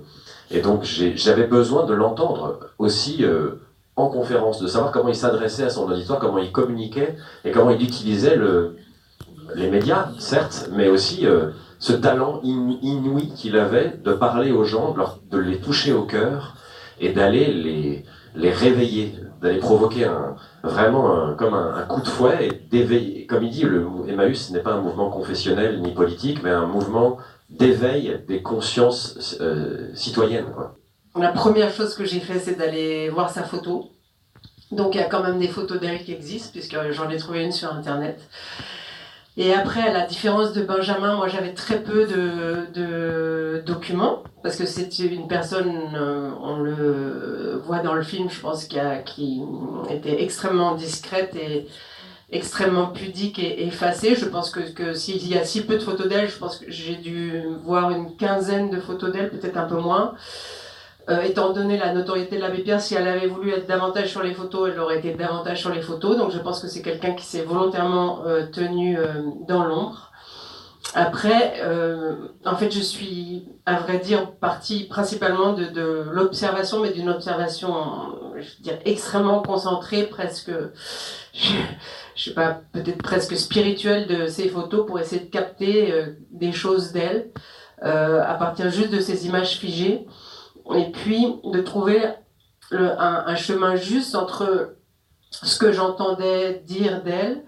Speaker 23: Et donc j'avais besoin de l'entendre aussi euh, en conférence, de savoir comment il s'adressait à son auditoire, comment il communiquait et comment il utilisait le, les médias, certes, mais aussi euh, ce talent inouï qu'il avait de parler aux gens, de, leur, de les toucher au cœur et d'aller les, les réveiller, d'aller provoquer un, vraiment un, comme un, un, coup de fouet et d'éveiller. Comme il dit, le Emmaüs n'est pas un mouvement confessionnel ni politique, mais un mouvement d'éveil des consciences euh, citoyennes. Quoi.
Speaker 24: La première chose que j'ai fait, c'est d'aller voir sa photo. Donc il y a quand même des photos d'elle qui existent, puisque j'en ai trouvé une sur Internet. Et après, à la différence de Benjamin, moi j'avais très peu de, documents, parce que c'est une personne, euh, on le voit dans le film, je pense, qui, a, qui était extrêmement discrète et extrêmement pudique et effacée. Je pense que s'il y a si peu de photos d'elle, je pense que j'ai dû voir une quinzaine de photos d'elle, peut-être un peu moins. Euh, étant donné la notoriété de l'abbé Pierre, si elle avait voulu être davantage sur les photos, elle aurait été davantage sur les photos. Donc je pense que c'est quelqu'un qui s'est volontairement euh, tenu euh, dans l'ombre. Après, euh, en fait, je suis, à vrai dire, partie principalement de, de l'observation, mais d'une observation, je veux dire, extrêmement concentrée, presque, je, sais pas, peut-être presque spirituelle de ces photos pour essayer de capter des choses d'elle à partir juste de ces images figées et puis de trouver un, chemin juste entre ce que j'entendais dire d'elle,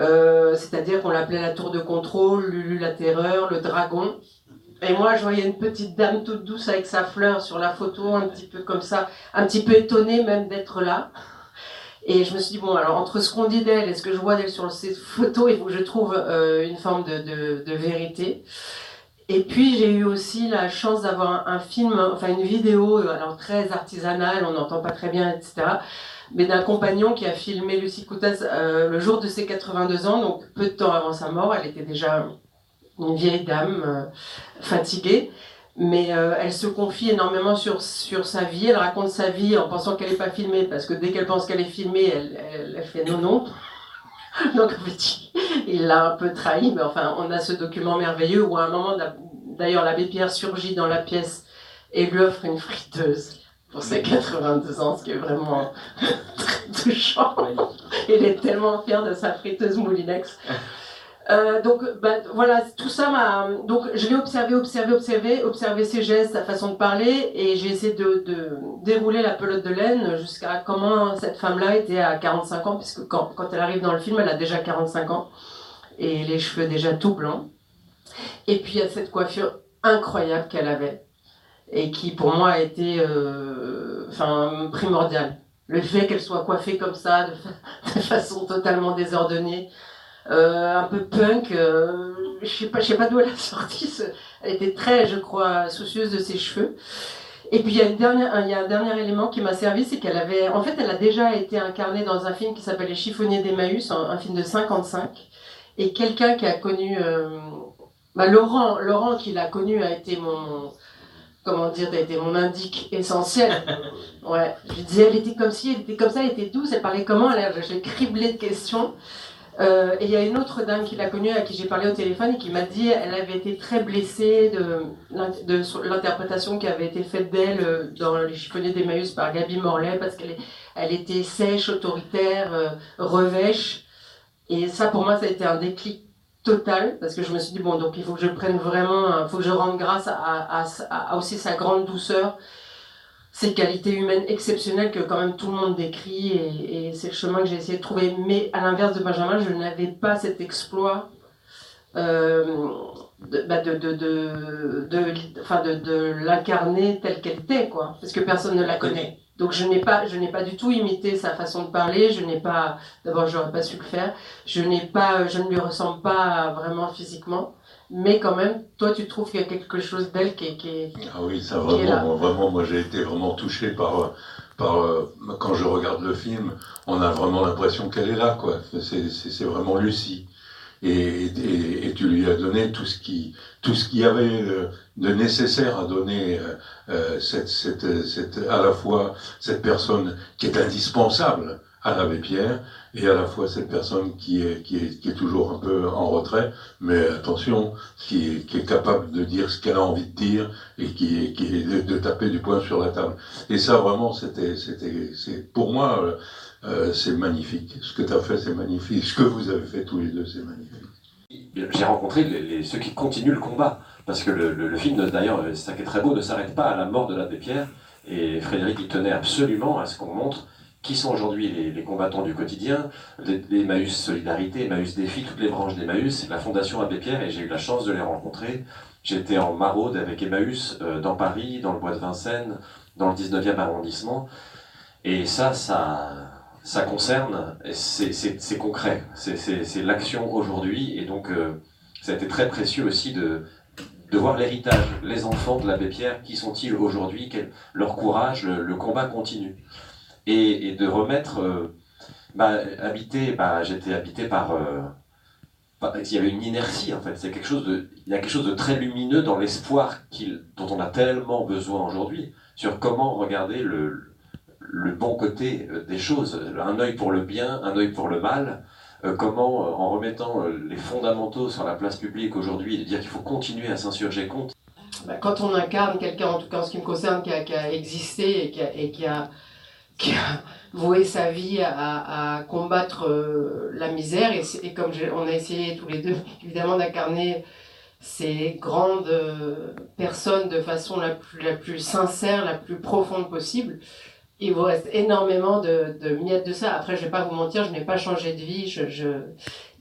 Speaker 24: euh, c'est-à-dire qu'on l'appelait la tour de contrôle, Lulu la terreur, le dragon. Et moi, je voyais une petite dame toute douce avec sa fleur sur la photo, un petit peu comme ça, un petit peu étonnée même d'être là. Et je me suis dit, bon, alors entre ce qu'on dit d'elle et ce que je vois d'elle sur ces photos, il faut que je trouve euh, une forme de, de vérité. Et puis j'ai eu aussi la chance d'avoir un, film, enfin une vidéo, euh, alors très artisanale, on n'entend pas très bien, etc. Mais d'un compagnon qui a filmé Lucie Coutaz euh, le jour de ses 82 ans, donc peu de temps avant sa mort. Elle était déjà une vieille dame euh, fatiguée, mais elle se confie énormément sur, sur sa vie. Elle raconte sa vie en pensant qu'elle n'est pas filmée, parce que dès qu'elle pense qu'elle est filmée, elle, elle fait non, non. Donc en fait, il l'a un peu trahi, mais enfin, on a ce document merveilleux où à un moment, d'ailleurs, l'abbé Pierre surgit dans la pièce et lui offre une friteuse pour ses 82 ans, ce qui est vraiment très touchant. Il est tellement fier de sa friteuse Moulinex. Euh, donc bah, voilà, tout ça m'a. Donc je l'ai observé, observé, observé, observé ses gestes, sa façon de parler, et j'ai essayé de, dérouler la pelote de laine jusqu'à comment cette femme-là était à 45 ans, puisque quand, quand elle arrive dans le film, elle a déjà 45 ans, et les cheveux déjà tout blancs. Et puis il y a cette coiffure incroyable qu'elle avait, et qui pour moi a été euh, primordiale. Le fait qu'elle soit coiffée comme ça, de, façon totalement désordonnée, un peu punk. Euh, je sais pas, je sais pas d'où elle a sorti. Ce... Elle était très, je crois, soucieuse de ses cheveux. Et puis il y a une dernière, il y a un dernier élément qui m'a servi, c'est qu'elle avait, en fait, elle a déjà été incarnée dans un film qui s'appelle Les chiffonniers d'Emmaüs, un, un film de 55. Et quelqu'un qui a connu. euh, bah, Laurent, Laurent, qui l'a connu, a été mon. Comment dire, a été mon indique essentiel. Ouais, je disais, elle était comme ci, elle était comme ça, elle était douce, elle parlait comment, elle, je l'ai criblée de questions. Euh, et il y a une autre dame qui l'a connue, à qui j'ai parlé au téléphone, et qui m'a dit elle avait été très blessée de, l'interprétation qui avait été faite d'elle euh, dans Les chiffonniers d'Emmaüs par Gabi Morlaix, parce qu'elle elle était sèche, autoritaire, euh, revêche. Et ça, pour moi, ça a été un déclic total, parce que je me suis dit, bon, donc il faut que je prenne vraiment, il faut que je rende grâce à- à aussi sa grande douceur, ces qualités humaines exceptionnelles que quand même tout le monde décrit et, et c'est le chemin que j'ai essayé de trouver. Mais à l'inverse de Benjamin, je n'avais pas cet exploit euh, de, bah, de, de, de, de- enfin de, de l'incarner telle qu'elle était, quoi, parce que personne ne la connaît. Donc je n'ai pas, je n'ai pas du tout imité sa façon de parler. Je n'ai pas, d'abord j'aurais pas su le faire. Je n'ai pas, je ne lui ressemble pas vraiment physiquement. Mais quand même, toi, tu trouves qu'il y a quelque chose d'elle qui est, qui est,
Speaker 25: Ah oui, ça
Speaker 24: qui est là.
Speaker 25: vraiment, moi, vraiment, moi j'ai été vraiment touché par, euh, par euh, quand je regarde le film, on a vraiment l'impression qu'elle est là, quoi. C'est, c'est, c'est vraiment Lucie. Et, et, et tu lui as donné tout ce qui, tout ce qu'il y avait euh, de nécessaire à donner euh, cette, cette, cette, à la fois cette personne qui est indispensable à l'abbé Pierre et à la fois cette personne qui est, qui est, qui est toujours un peu en retrait, mais attention, qui est, capable de dire ce qu'elle a envie de dire et qui est, qui est de, taper du poing sur la table. Et ça, vraiment, c'était, c'était, c'est, pour moi, euh, c'est magnifique. Ce que tu as fait, c'est magnifique. Ce que vous avez fait tous les deux, c'est magnifique.
Speaker 23: J'ai rencontré ceux qui continuent le combat. Parce que le film, d'ailleurs, c'est ça qui est très beau, ne s'arrête pas à la mort de l'abbé Pierre. Et Frédéric, il tenait absolument à ce qu'on montre qui sont aujourd'hui les, combattants du quotidien, les, les Emmaüs Solidarité, Emmaüs Défi, toutes les branches d'Emmaüs, la Fondation Abbé Pierre, et j'ai eu la chance de les rencontrer. J'étais en maraude avec Emmaüs euh, dans Paris, dans le bois de Vincennes, dans le 19e arrondissement. Et ça, ça, ça concerne, c'est concret, c'est l'action aujourd'hui, et donc euh, ça a été très précieux aussi de, voir l'héritage, les enfants de l'abbé Pierre, qui sont-ils aujourd'hui, leur courage, le combat continue. Et, de remettre, euh, bah, habité, bah, j'étais habité par, euh, par- il y avait une inertie en fait, c'est quelque chose de, il y a quelque chose de très lumineux dans l'espoir dont on a tellement besoin aujourd'hui, sur comment regarder le, le bon côté euh, des choses, un œil pour le bien, un œil pour le mal, euh, comment, en remettant les fondamentaux sur la place publique aujourd'hui, de dire qu'il faut continuer à s'insurger contre.
Speaker 24: Bah, quand on incarne quelqu'un, en tout cas en ce qui me concerne, qui a, existé et qui a, qui a voué sa vie à, combattre euh, la misère, et, comme on a essayé tous les deux, évidemment, d'incarner ces grandes euh, personnes de façon la plus, la plus sincère, la plus profonde possible, il vous reste énormément de, de miettes de ça. Après, je vais pas vous mentir, je n'ai pas changé de vie, je,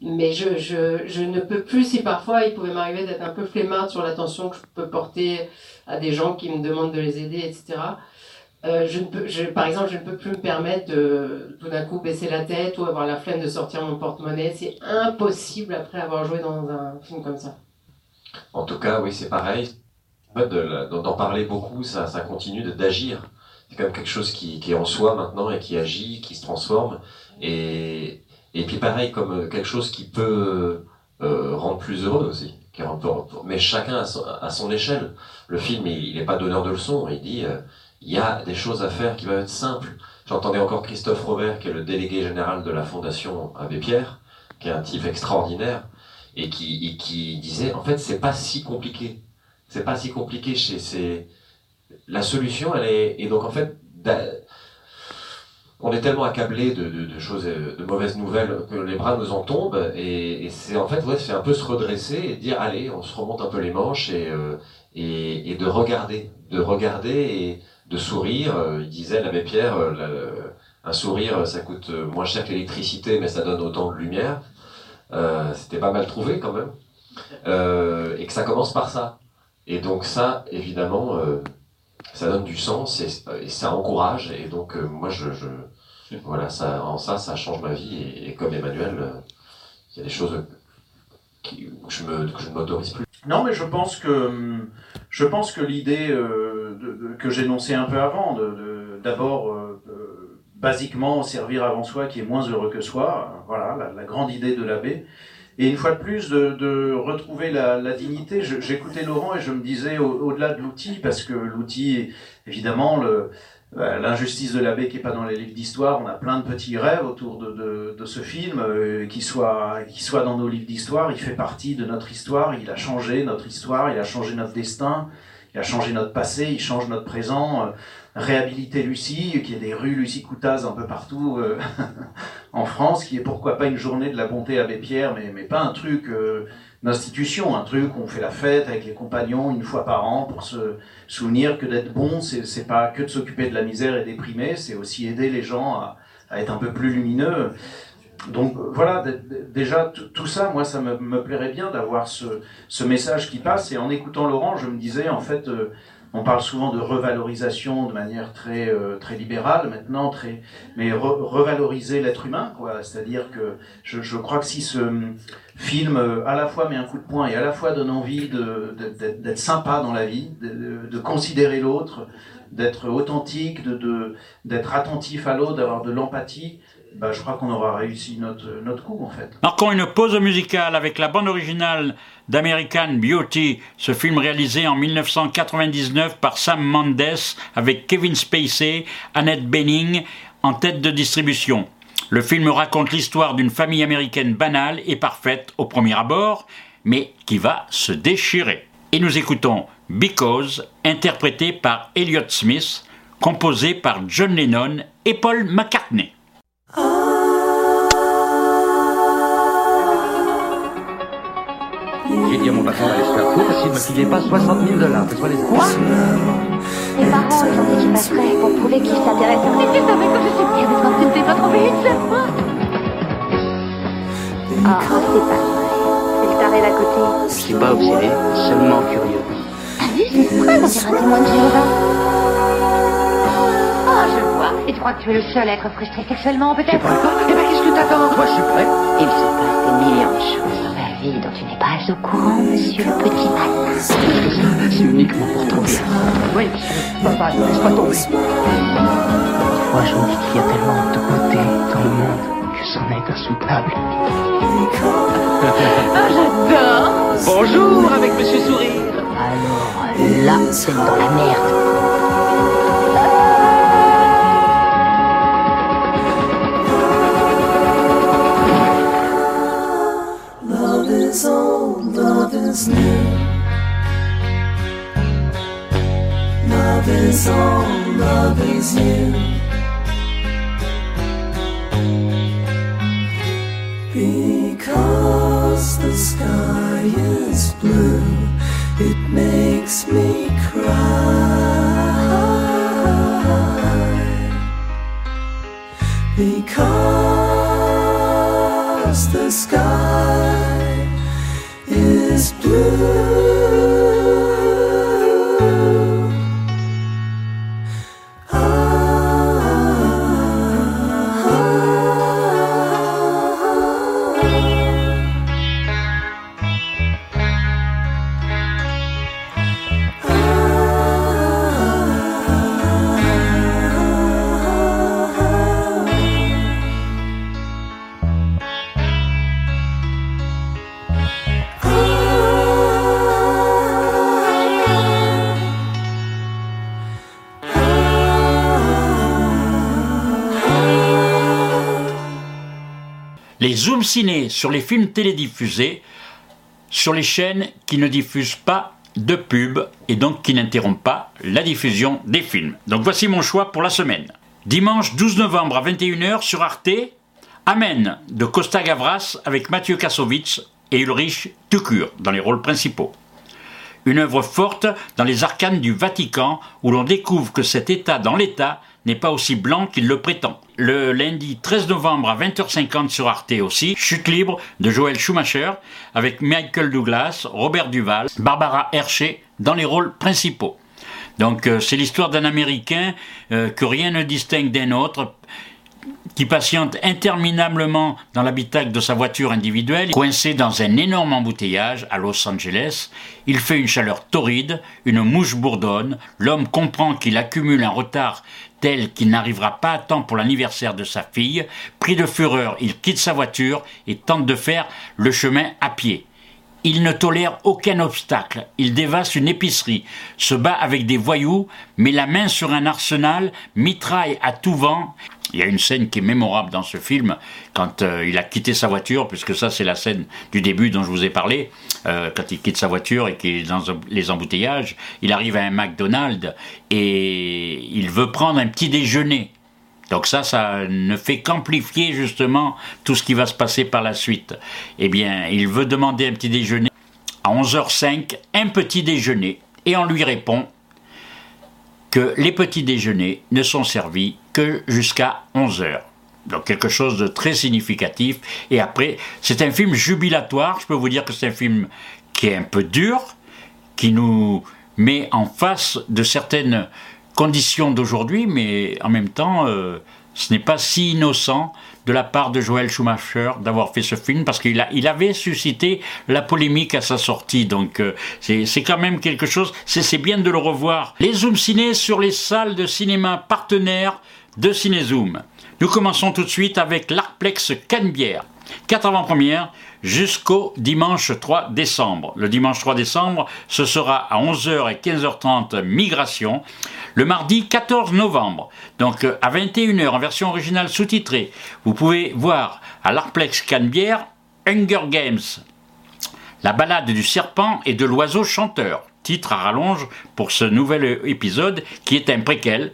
Speaker 24: mais je, je, je ne peux plus, si parfois il pouvait m'arriver d'être un peu flemmarde sur l'attention que je peux porter à des gens qui me demandent de les aider, etc. Euh, je ne peux, je, par exemple, je ne peux plus me permettre de tout d'un coup baisser la tête ou avoir la flemme de sortir mon porte-monnaie. C'est impossible après avoir joué dans un film comme ça.
Speaker 23: En tout cas, oui, c'est pareil. D'en parler beaucoup, ça, ça continue d'agir. C'est quand même quelque chose qui, qui est en soi maintenant et qui agit, qui se transforme. Et, et puis pareil, comme euh, quelque chose qui peut euh, rendre plus heureux aussi. Qui rend- mais chacun à son, à son échelle. Le film, il n'est pas donneur de leçons. Il dit, il y a des choses à faire qui peuvent être simples. J'entendais encore Christophe Robert, qui est le délégué général de la Fondation Abbé Pierre, qui est un type extraordinaire, et qui, et qui disait, en fait, c'est pas si compliqué. C'est pas si compliqué chez c'est La solution, elle est, et donc en fait, on est tellement accablé de, de, de choses, de mauvaises nouvelles que les bras nous en tombent, et, et c'est en fait, ouais, c'est un peu se redresser et dire, allez, on se remonte un peu les manches et, euh, et, et de regarder, de regarder et de sourire. Euh, Il disait, l'abbé Pierre, euh, le- un sourire, ça coûte euh, moins cher que l'électricité, mais ça donne autant de lumière. Euh, C'était pas mal trouvé quand même. Euh, et que ça commence par ça. Et donc ça, évidemment, euh, ça donne du sens et, ça encourage. Et donc euh, moi, je, voilà, ça, en ça, ça change ma vie. Et, comme Emmanuel, euh, il y a des choses que je ne m'autorise plus.
Speaker 21: Non, mais je pense que je pense que l'idée euh, que j'énonçais un peu avant, d'abord euh, basiquement servir avant soi qui est moins heureux que soi, voilà la, grande idée de l'abbé, et une fois de plus, de, retrouver la, dignité. J'écoutais Laurent et je me disais, au-delà de l'outil, parce que l'outil, évidemment, le, euh, l'injustice de l'abbé qui n'est pas dans les livres d'histoire, on a plein de petits rêves autour de, ce film, euh, qui, soit, qui soit dans nos livres d'histoire, il fait partie de notre histoire, il a changé notre histoire, il a changé notre destin, il a changé notre passé, il change notre présent. Euh, réhabiliter Lucie, qui est des rues Lucie Coutaz un peu partout en France, qui est pourquoi pas une journée de la bonté Abbé Pierre, mais, mais pas un truc d'institution, un truc où on fait la fête avec les compagnons une fois par an pour se souvenir que d'être bon, c'est pas que de s'occuper de la misère et déprimer, c'est aussi aider les gens à, être un peu plus lumineux. Donc voilà, déjà tout ça, moi ça me, plairait bien d'avoir ce, ce, message qui passe. Et en écoutant Laurent, je me disais en fait, euh, on parle souvent de revalorisation de manière très, euh, très libérale maintenant, très, mais revaloriser l'être humain, quoi. C'est-à-dire que je, je, crois que si ce film euh, à la fois met un coup de poing et à la fois donne envie d'être sympa dans la vie, de, considérer l'autre, d'être authentique, d'être attentif à l'autre, d'avoir de l'empathie, bah, je crois qu'on aura réussi notre, notre coup en fait.
Speaker 6: Marquons une pause musicale avec la bande originale d'American Beauty, ce film réalisé en 1999 par Sam Mendes avec Kevin Spacey, Annette Bening en tête de distribution. Le film raconte l'histoire d'une famille américaine banale et parfaite au premier abord, mais qui va se déchirer. Et nous écoutons Because, interprété par Elliott Smith, composé par John Lennon et Paul McCartney.
Speaker 26: J'ai dit à mon patron d'aller se faire foutre s'il me filait pas 60 000 dollars. Quoi?
Speaker 27: Les parents, ils ont dit qu'ils passeraient pour prouver qu'ils s'intéressent à Mais tu savais que je suis bien parce que t'es pas trop vite, Ah, c'est pas vrai. C'est le taré d'à côté.
Speaker 26: Je suis pas obsédé, seulement curieux.
Speaker 27: T'as vu, c'est vrai, on dirait un témoin de Jéhovah. Oh, je vois. Et tu crois que tu es le seul à être frustré sexuellement, peut-être?
Speaker 26: Tu pas Eh ben, qu'est-ce que t'attends? Toi, je suis prêt.
Speaker 27: Il se passe des millions de choses dont tu n'es pas au courant, monsieur le petit malin.
Speaker 26: C'est uniquement pour ton bien. Oui, papa, ne laisse pas tomber. Moi, je me dis qu'il y a tellement de beauté dans le monde que c'en est insoutenable.
Speaker 27: ah, j'adore
Speaker 26: Bonjour avec monsieur Sourire.
Speaker 27: Alors là, c'est dans la merde. Is new. Love is all, love is you. Because the sky is blue, it makes me cry.
Speaker 6: Sur les films télédiffusés sur les chaînes qui ne diffusent pas de pub et donc qui n'interrompent pas la diffusion des films. Donc voici mon choix pour la semaine. Dimanche 12 novembre à 21h sur Arte, Amen de Costa Gavras avec Mathieu Kassovitz et Ulrich Tukur dans les rôles principaux. Une œuvre forte dans les arcanes du Vatican où l'on découvre que cet État dans l'État n'est pas aussi blanc qu'il le prétend. Le lundi 13 novembre à 20h50 sur Arte aussi, Chute libre de Joël Schumacher avec Michael Douglas, Robert Duval, Barbara Hershey dans les rôles principaux. Donc euh, c'est l'histoire d'un Américain euh, que rien ne distingue d'un autre qui patiente interminablement dans l'habitacle de sa voiture individuelle, coincé dans un énorme embouteillage à Los Angeles. Il fait une chaleur torride, une mouche bourdonne, l'homme comprend qu'il accumule un retard tel qu'il n'arrivera pas à temps pour l'anniversaire de sa fille. Pris de fureur, il quitte sa voiture et tente de faire le chemin à pied. Il ne tolère aucun obstacle. Il dévaste une épicerie, se bat avec des voyous, met la main sur un arsenal, mitraille à tout vent. Il y a une scène qui est mémorable dans ce film, quand euh, il a quitté sa voiture, puisque ça c'est la scène du début dont je vous ai parlé, euh, quand il quitte sa voiture et qu'il est dans les embouteillages, il arrive à un McDonald's et il veut prendre un petit déjeuner. Donc ça, ça ne fait qu'amplifier justement tout ce qui va se passer par la suite. Eh bien, il veut demander un petit déjeuner. À 11h05, un petit déjeuner. Et on lui répond que les petits déjeuners ne sont servis que jusqu'à 11h. Donc quelque chose de très significatif. Et après, c'est un film jubilatoire. Je peux vous dire que c'est un film qui est un peu dur, qui nous met en face de certaines conditions d'aujourd'hui, mais en même temps, euh, ce n'est pas si innocent de la part de Joël Schumacher d'avoir fait ce film parce qu'il il avait suscité la polémique à sa sortie. Donc euh, c'est quand même quelque chose, c'est bien de le revoir. Les Zoom Ciné sur les salles de cinéma partenaires de Cinézoom. Nous commençons tout de suite avec l'Arplex Canebière. Quatre avant-premières jusqu'au dimanche 3 décembre. Le dimanche 3 décembre, ce sera à 11h et 15h30 Migration. Le mardi 14 novembre, donc à 21h en version originale sous-titrée, vous pouvez voir à l'Arplex Canebière Hunger Games, la balade du serpent et de l'oiseau chanteur. Titre à rallonge pour ce nouvel épisode qui est un préquel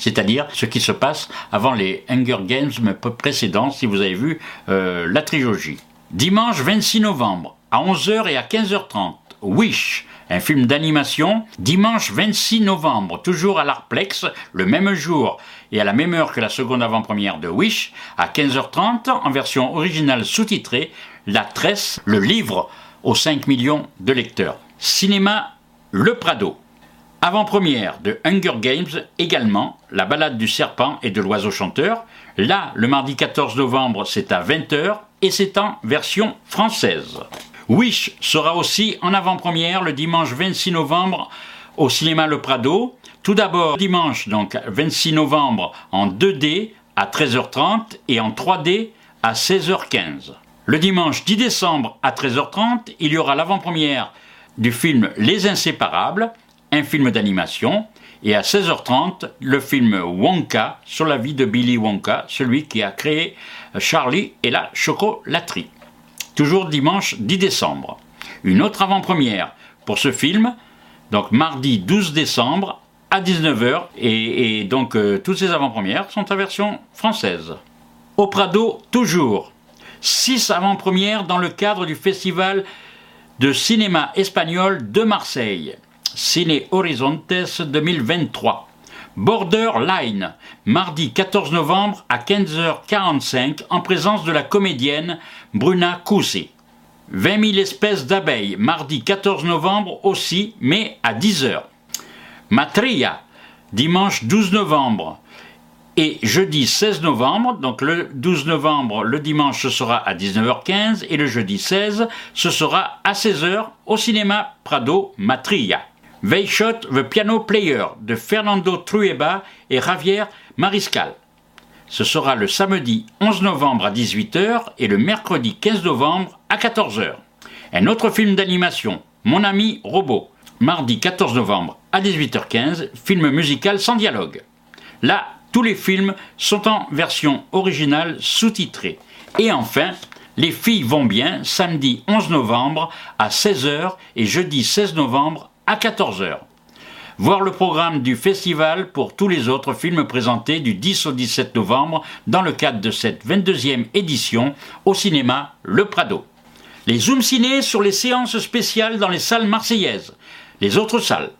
Speaker 6: c'est-à-dire ce qui se passe avant les Hunger Games précédents, si vous avez vu euh, la trilogie. Dimanche 26 novembre, à 11h et à 15h30, Wish, un film d'animation. Dimanche 26 novembre, toujours à l'Arplex, le même jour et à la même heure que la seconde avant-première de Wish, à 15h30, en version originale sous-titrée, La Tresse, le livre aux 5 millions de lecteurs. Cinéma Le Prado. Avant-première de Hunger Games également, La balade du serpent et de l'oiseau chanteur. Là, le mardi 14 novembre, c'est à 20h et c'est en version française. Wish sera aussi en avant-première le dimanche 26 novembre au cinéma Le Prado. Tout d'abord dimanche donc 26 novembre en 2D à 13h30 et en 3D à 16h15. Le dimanche 10 décembre à 13h30, il y aura l'avant-première du film Les Inséparables, un film d'animation, et à 16h30, le film Wonka sur la vie de Billy Wonka, celui qui a créé Charlie et la chocolaterie. Toujours dimanche 10 décembre. Une autre avant-première pour ce film, donc mardi 12 décembre à 19h, et, donc euh, toutes ces avant-premières sont en version française. Au Prado, toujours. Six avant-premières dans le cadre du festival de cinéma espagnol de Marseille. Ciné Horizontes 2023. Borderline, mardi 14 novembre à 15h45 en présence de la comédienne Bruna Coussi. 20 000 espèces d'abeilles, mardi 14 novembre aussi, mais à 10h. Matria, dimanche 12 novembre et jeudi 16 novembre, donc le 12 novembre, le dimanche, ce sera à 19h15 et le jeudi 16, ce sera à 16h au cinéma Prado Matria. Weishot The Piano Player de Fernando Trueba et Javier Mariscal. Ce sera le samedi 11 novembre à 18h et le mercredi 15 novembre à 14h. Un autre film d'animation, Mon ami robot, mardi 14 novembre à 18h15, film musical sans dialogue. Là, tous les films sont en version originale sous-titrée. Et enfin, Les filles vont bien, samedi 11 novembre à 16h et jeudi 16 novembre à 14h. Voir le programme du festival pour tous les autres films présentés du 10 au 17 novembre dans le cadre de cette 22e édition au cinéma Le Prado. Les Zoom Ciné sur les séances spéciales dans les salles marseillaises. Les autres salles.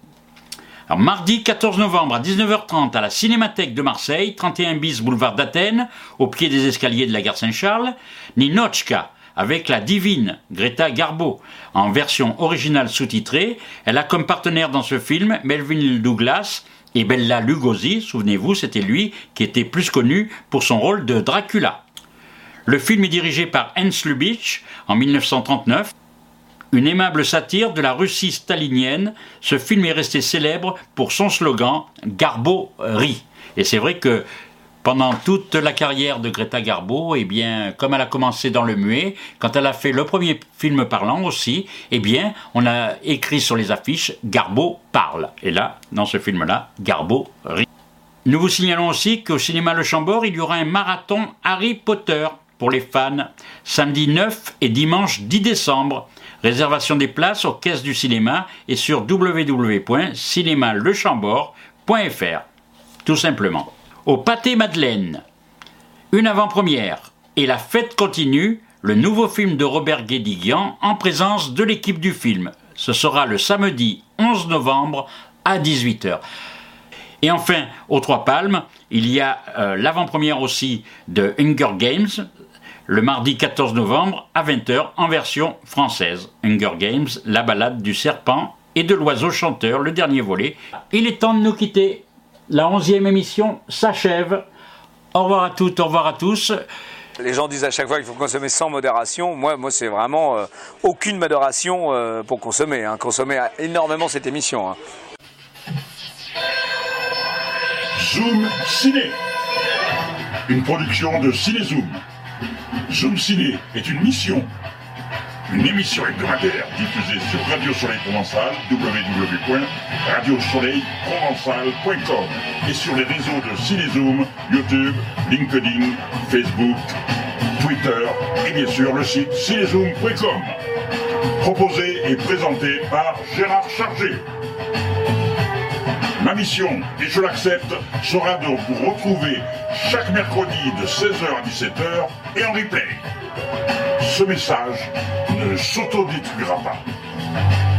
Speaker 6: mardi 14 novembre à 19h30 à la Cinémathèque de Marseille, 31 bis boulevard d'Athènes, au pied des escaliers de la gare Saint-Charles, Ninochka, avec la divine Greta Garbo en version originale sous-titrée. Elle a comme partenaire dans ce film Melvin Douglas Et Bella Lugosi, souvenez-vous, c'était lui qui était plus connu pour son rôle de Dracula. Le film est dirigé par Hans Lubitsch en 1939. Une aimable satire de la Russie stalinienne, ce film est resté célèbre pour son slogan Garbo rit. Et c'est vrai que pendant toute la carrière de Greta Garbo, eh bien, comme elle a commencé dans le muet, quand elle a fait le premier film parlant aussi, eh bien, on a écrit sur les affiches Garbo parle. Et là, dans ce film-là, Garbo rit. Nous vous signalons aussi qu'au cinéma Le Chambord, il y aura un marathon Harry Potter pour les fans, samedi 9 et dimanche 10 décembre. Réservation des places aux caisses du cinéma et sur www.cinémalechambord.fr. Tout simplement au Pâté Madeleine. Une avant-première et la fête continue, le nouveau film de Robert Guédiguian en présence de l'équipe du film. Ce sera le samedi 11 novembre à 18h. Et enfin, aux Trois Palmes, il y a euh, l'avant-première aussi de Hunger Games, le mardi 14 novembre à 20h en version française. Hunger Games, la balade du serpent et de l'oiseau chanteur, le dernier volet. Il est temps de nous quitter la onzième émission s'achève. Au revoir à toutes, au revoir à tous.
Speaker 28: Les gens disent à chaque fois qu'il faut consommer sans modération. Moi, moi c'est vraiment euh, aucune modération euh, pour consommer. Hein. Consommer énormément cette émission. Hein.
Speaker 5: Zoom Ciné, une production de Ciné Zoom. Zoom Ciné est une mission une émission hebdomadaire diffusée sur Radio Soleil Provençal, www.radiosoleilprovençal.com et sur les réseaux de Cinezoom, YouTube, LinkedIn, Facebook, Twitter et bien sûr le site cinezoom.com. Proposé et présenté par Gérard Chargé. Ma mission, et je l'accepte, sera de vous retrouver chaque mercredi de 16h à 17h et en replay. Ce message ne s'autodétruira pas.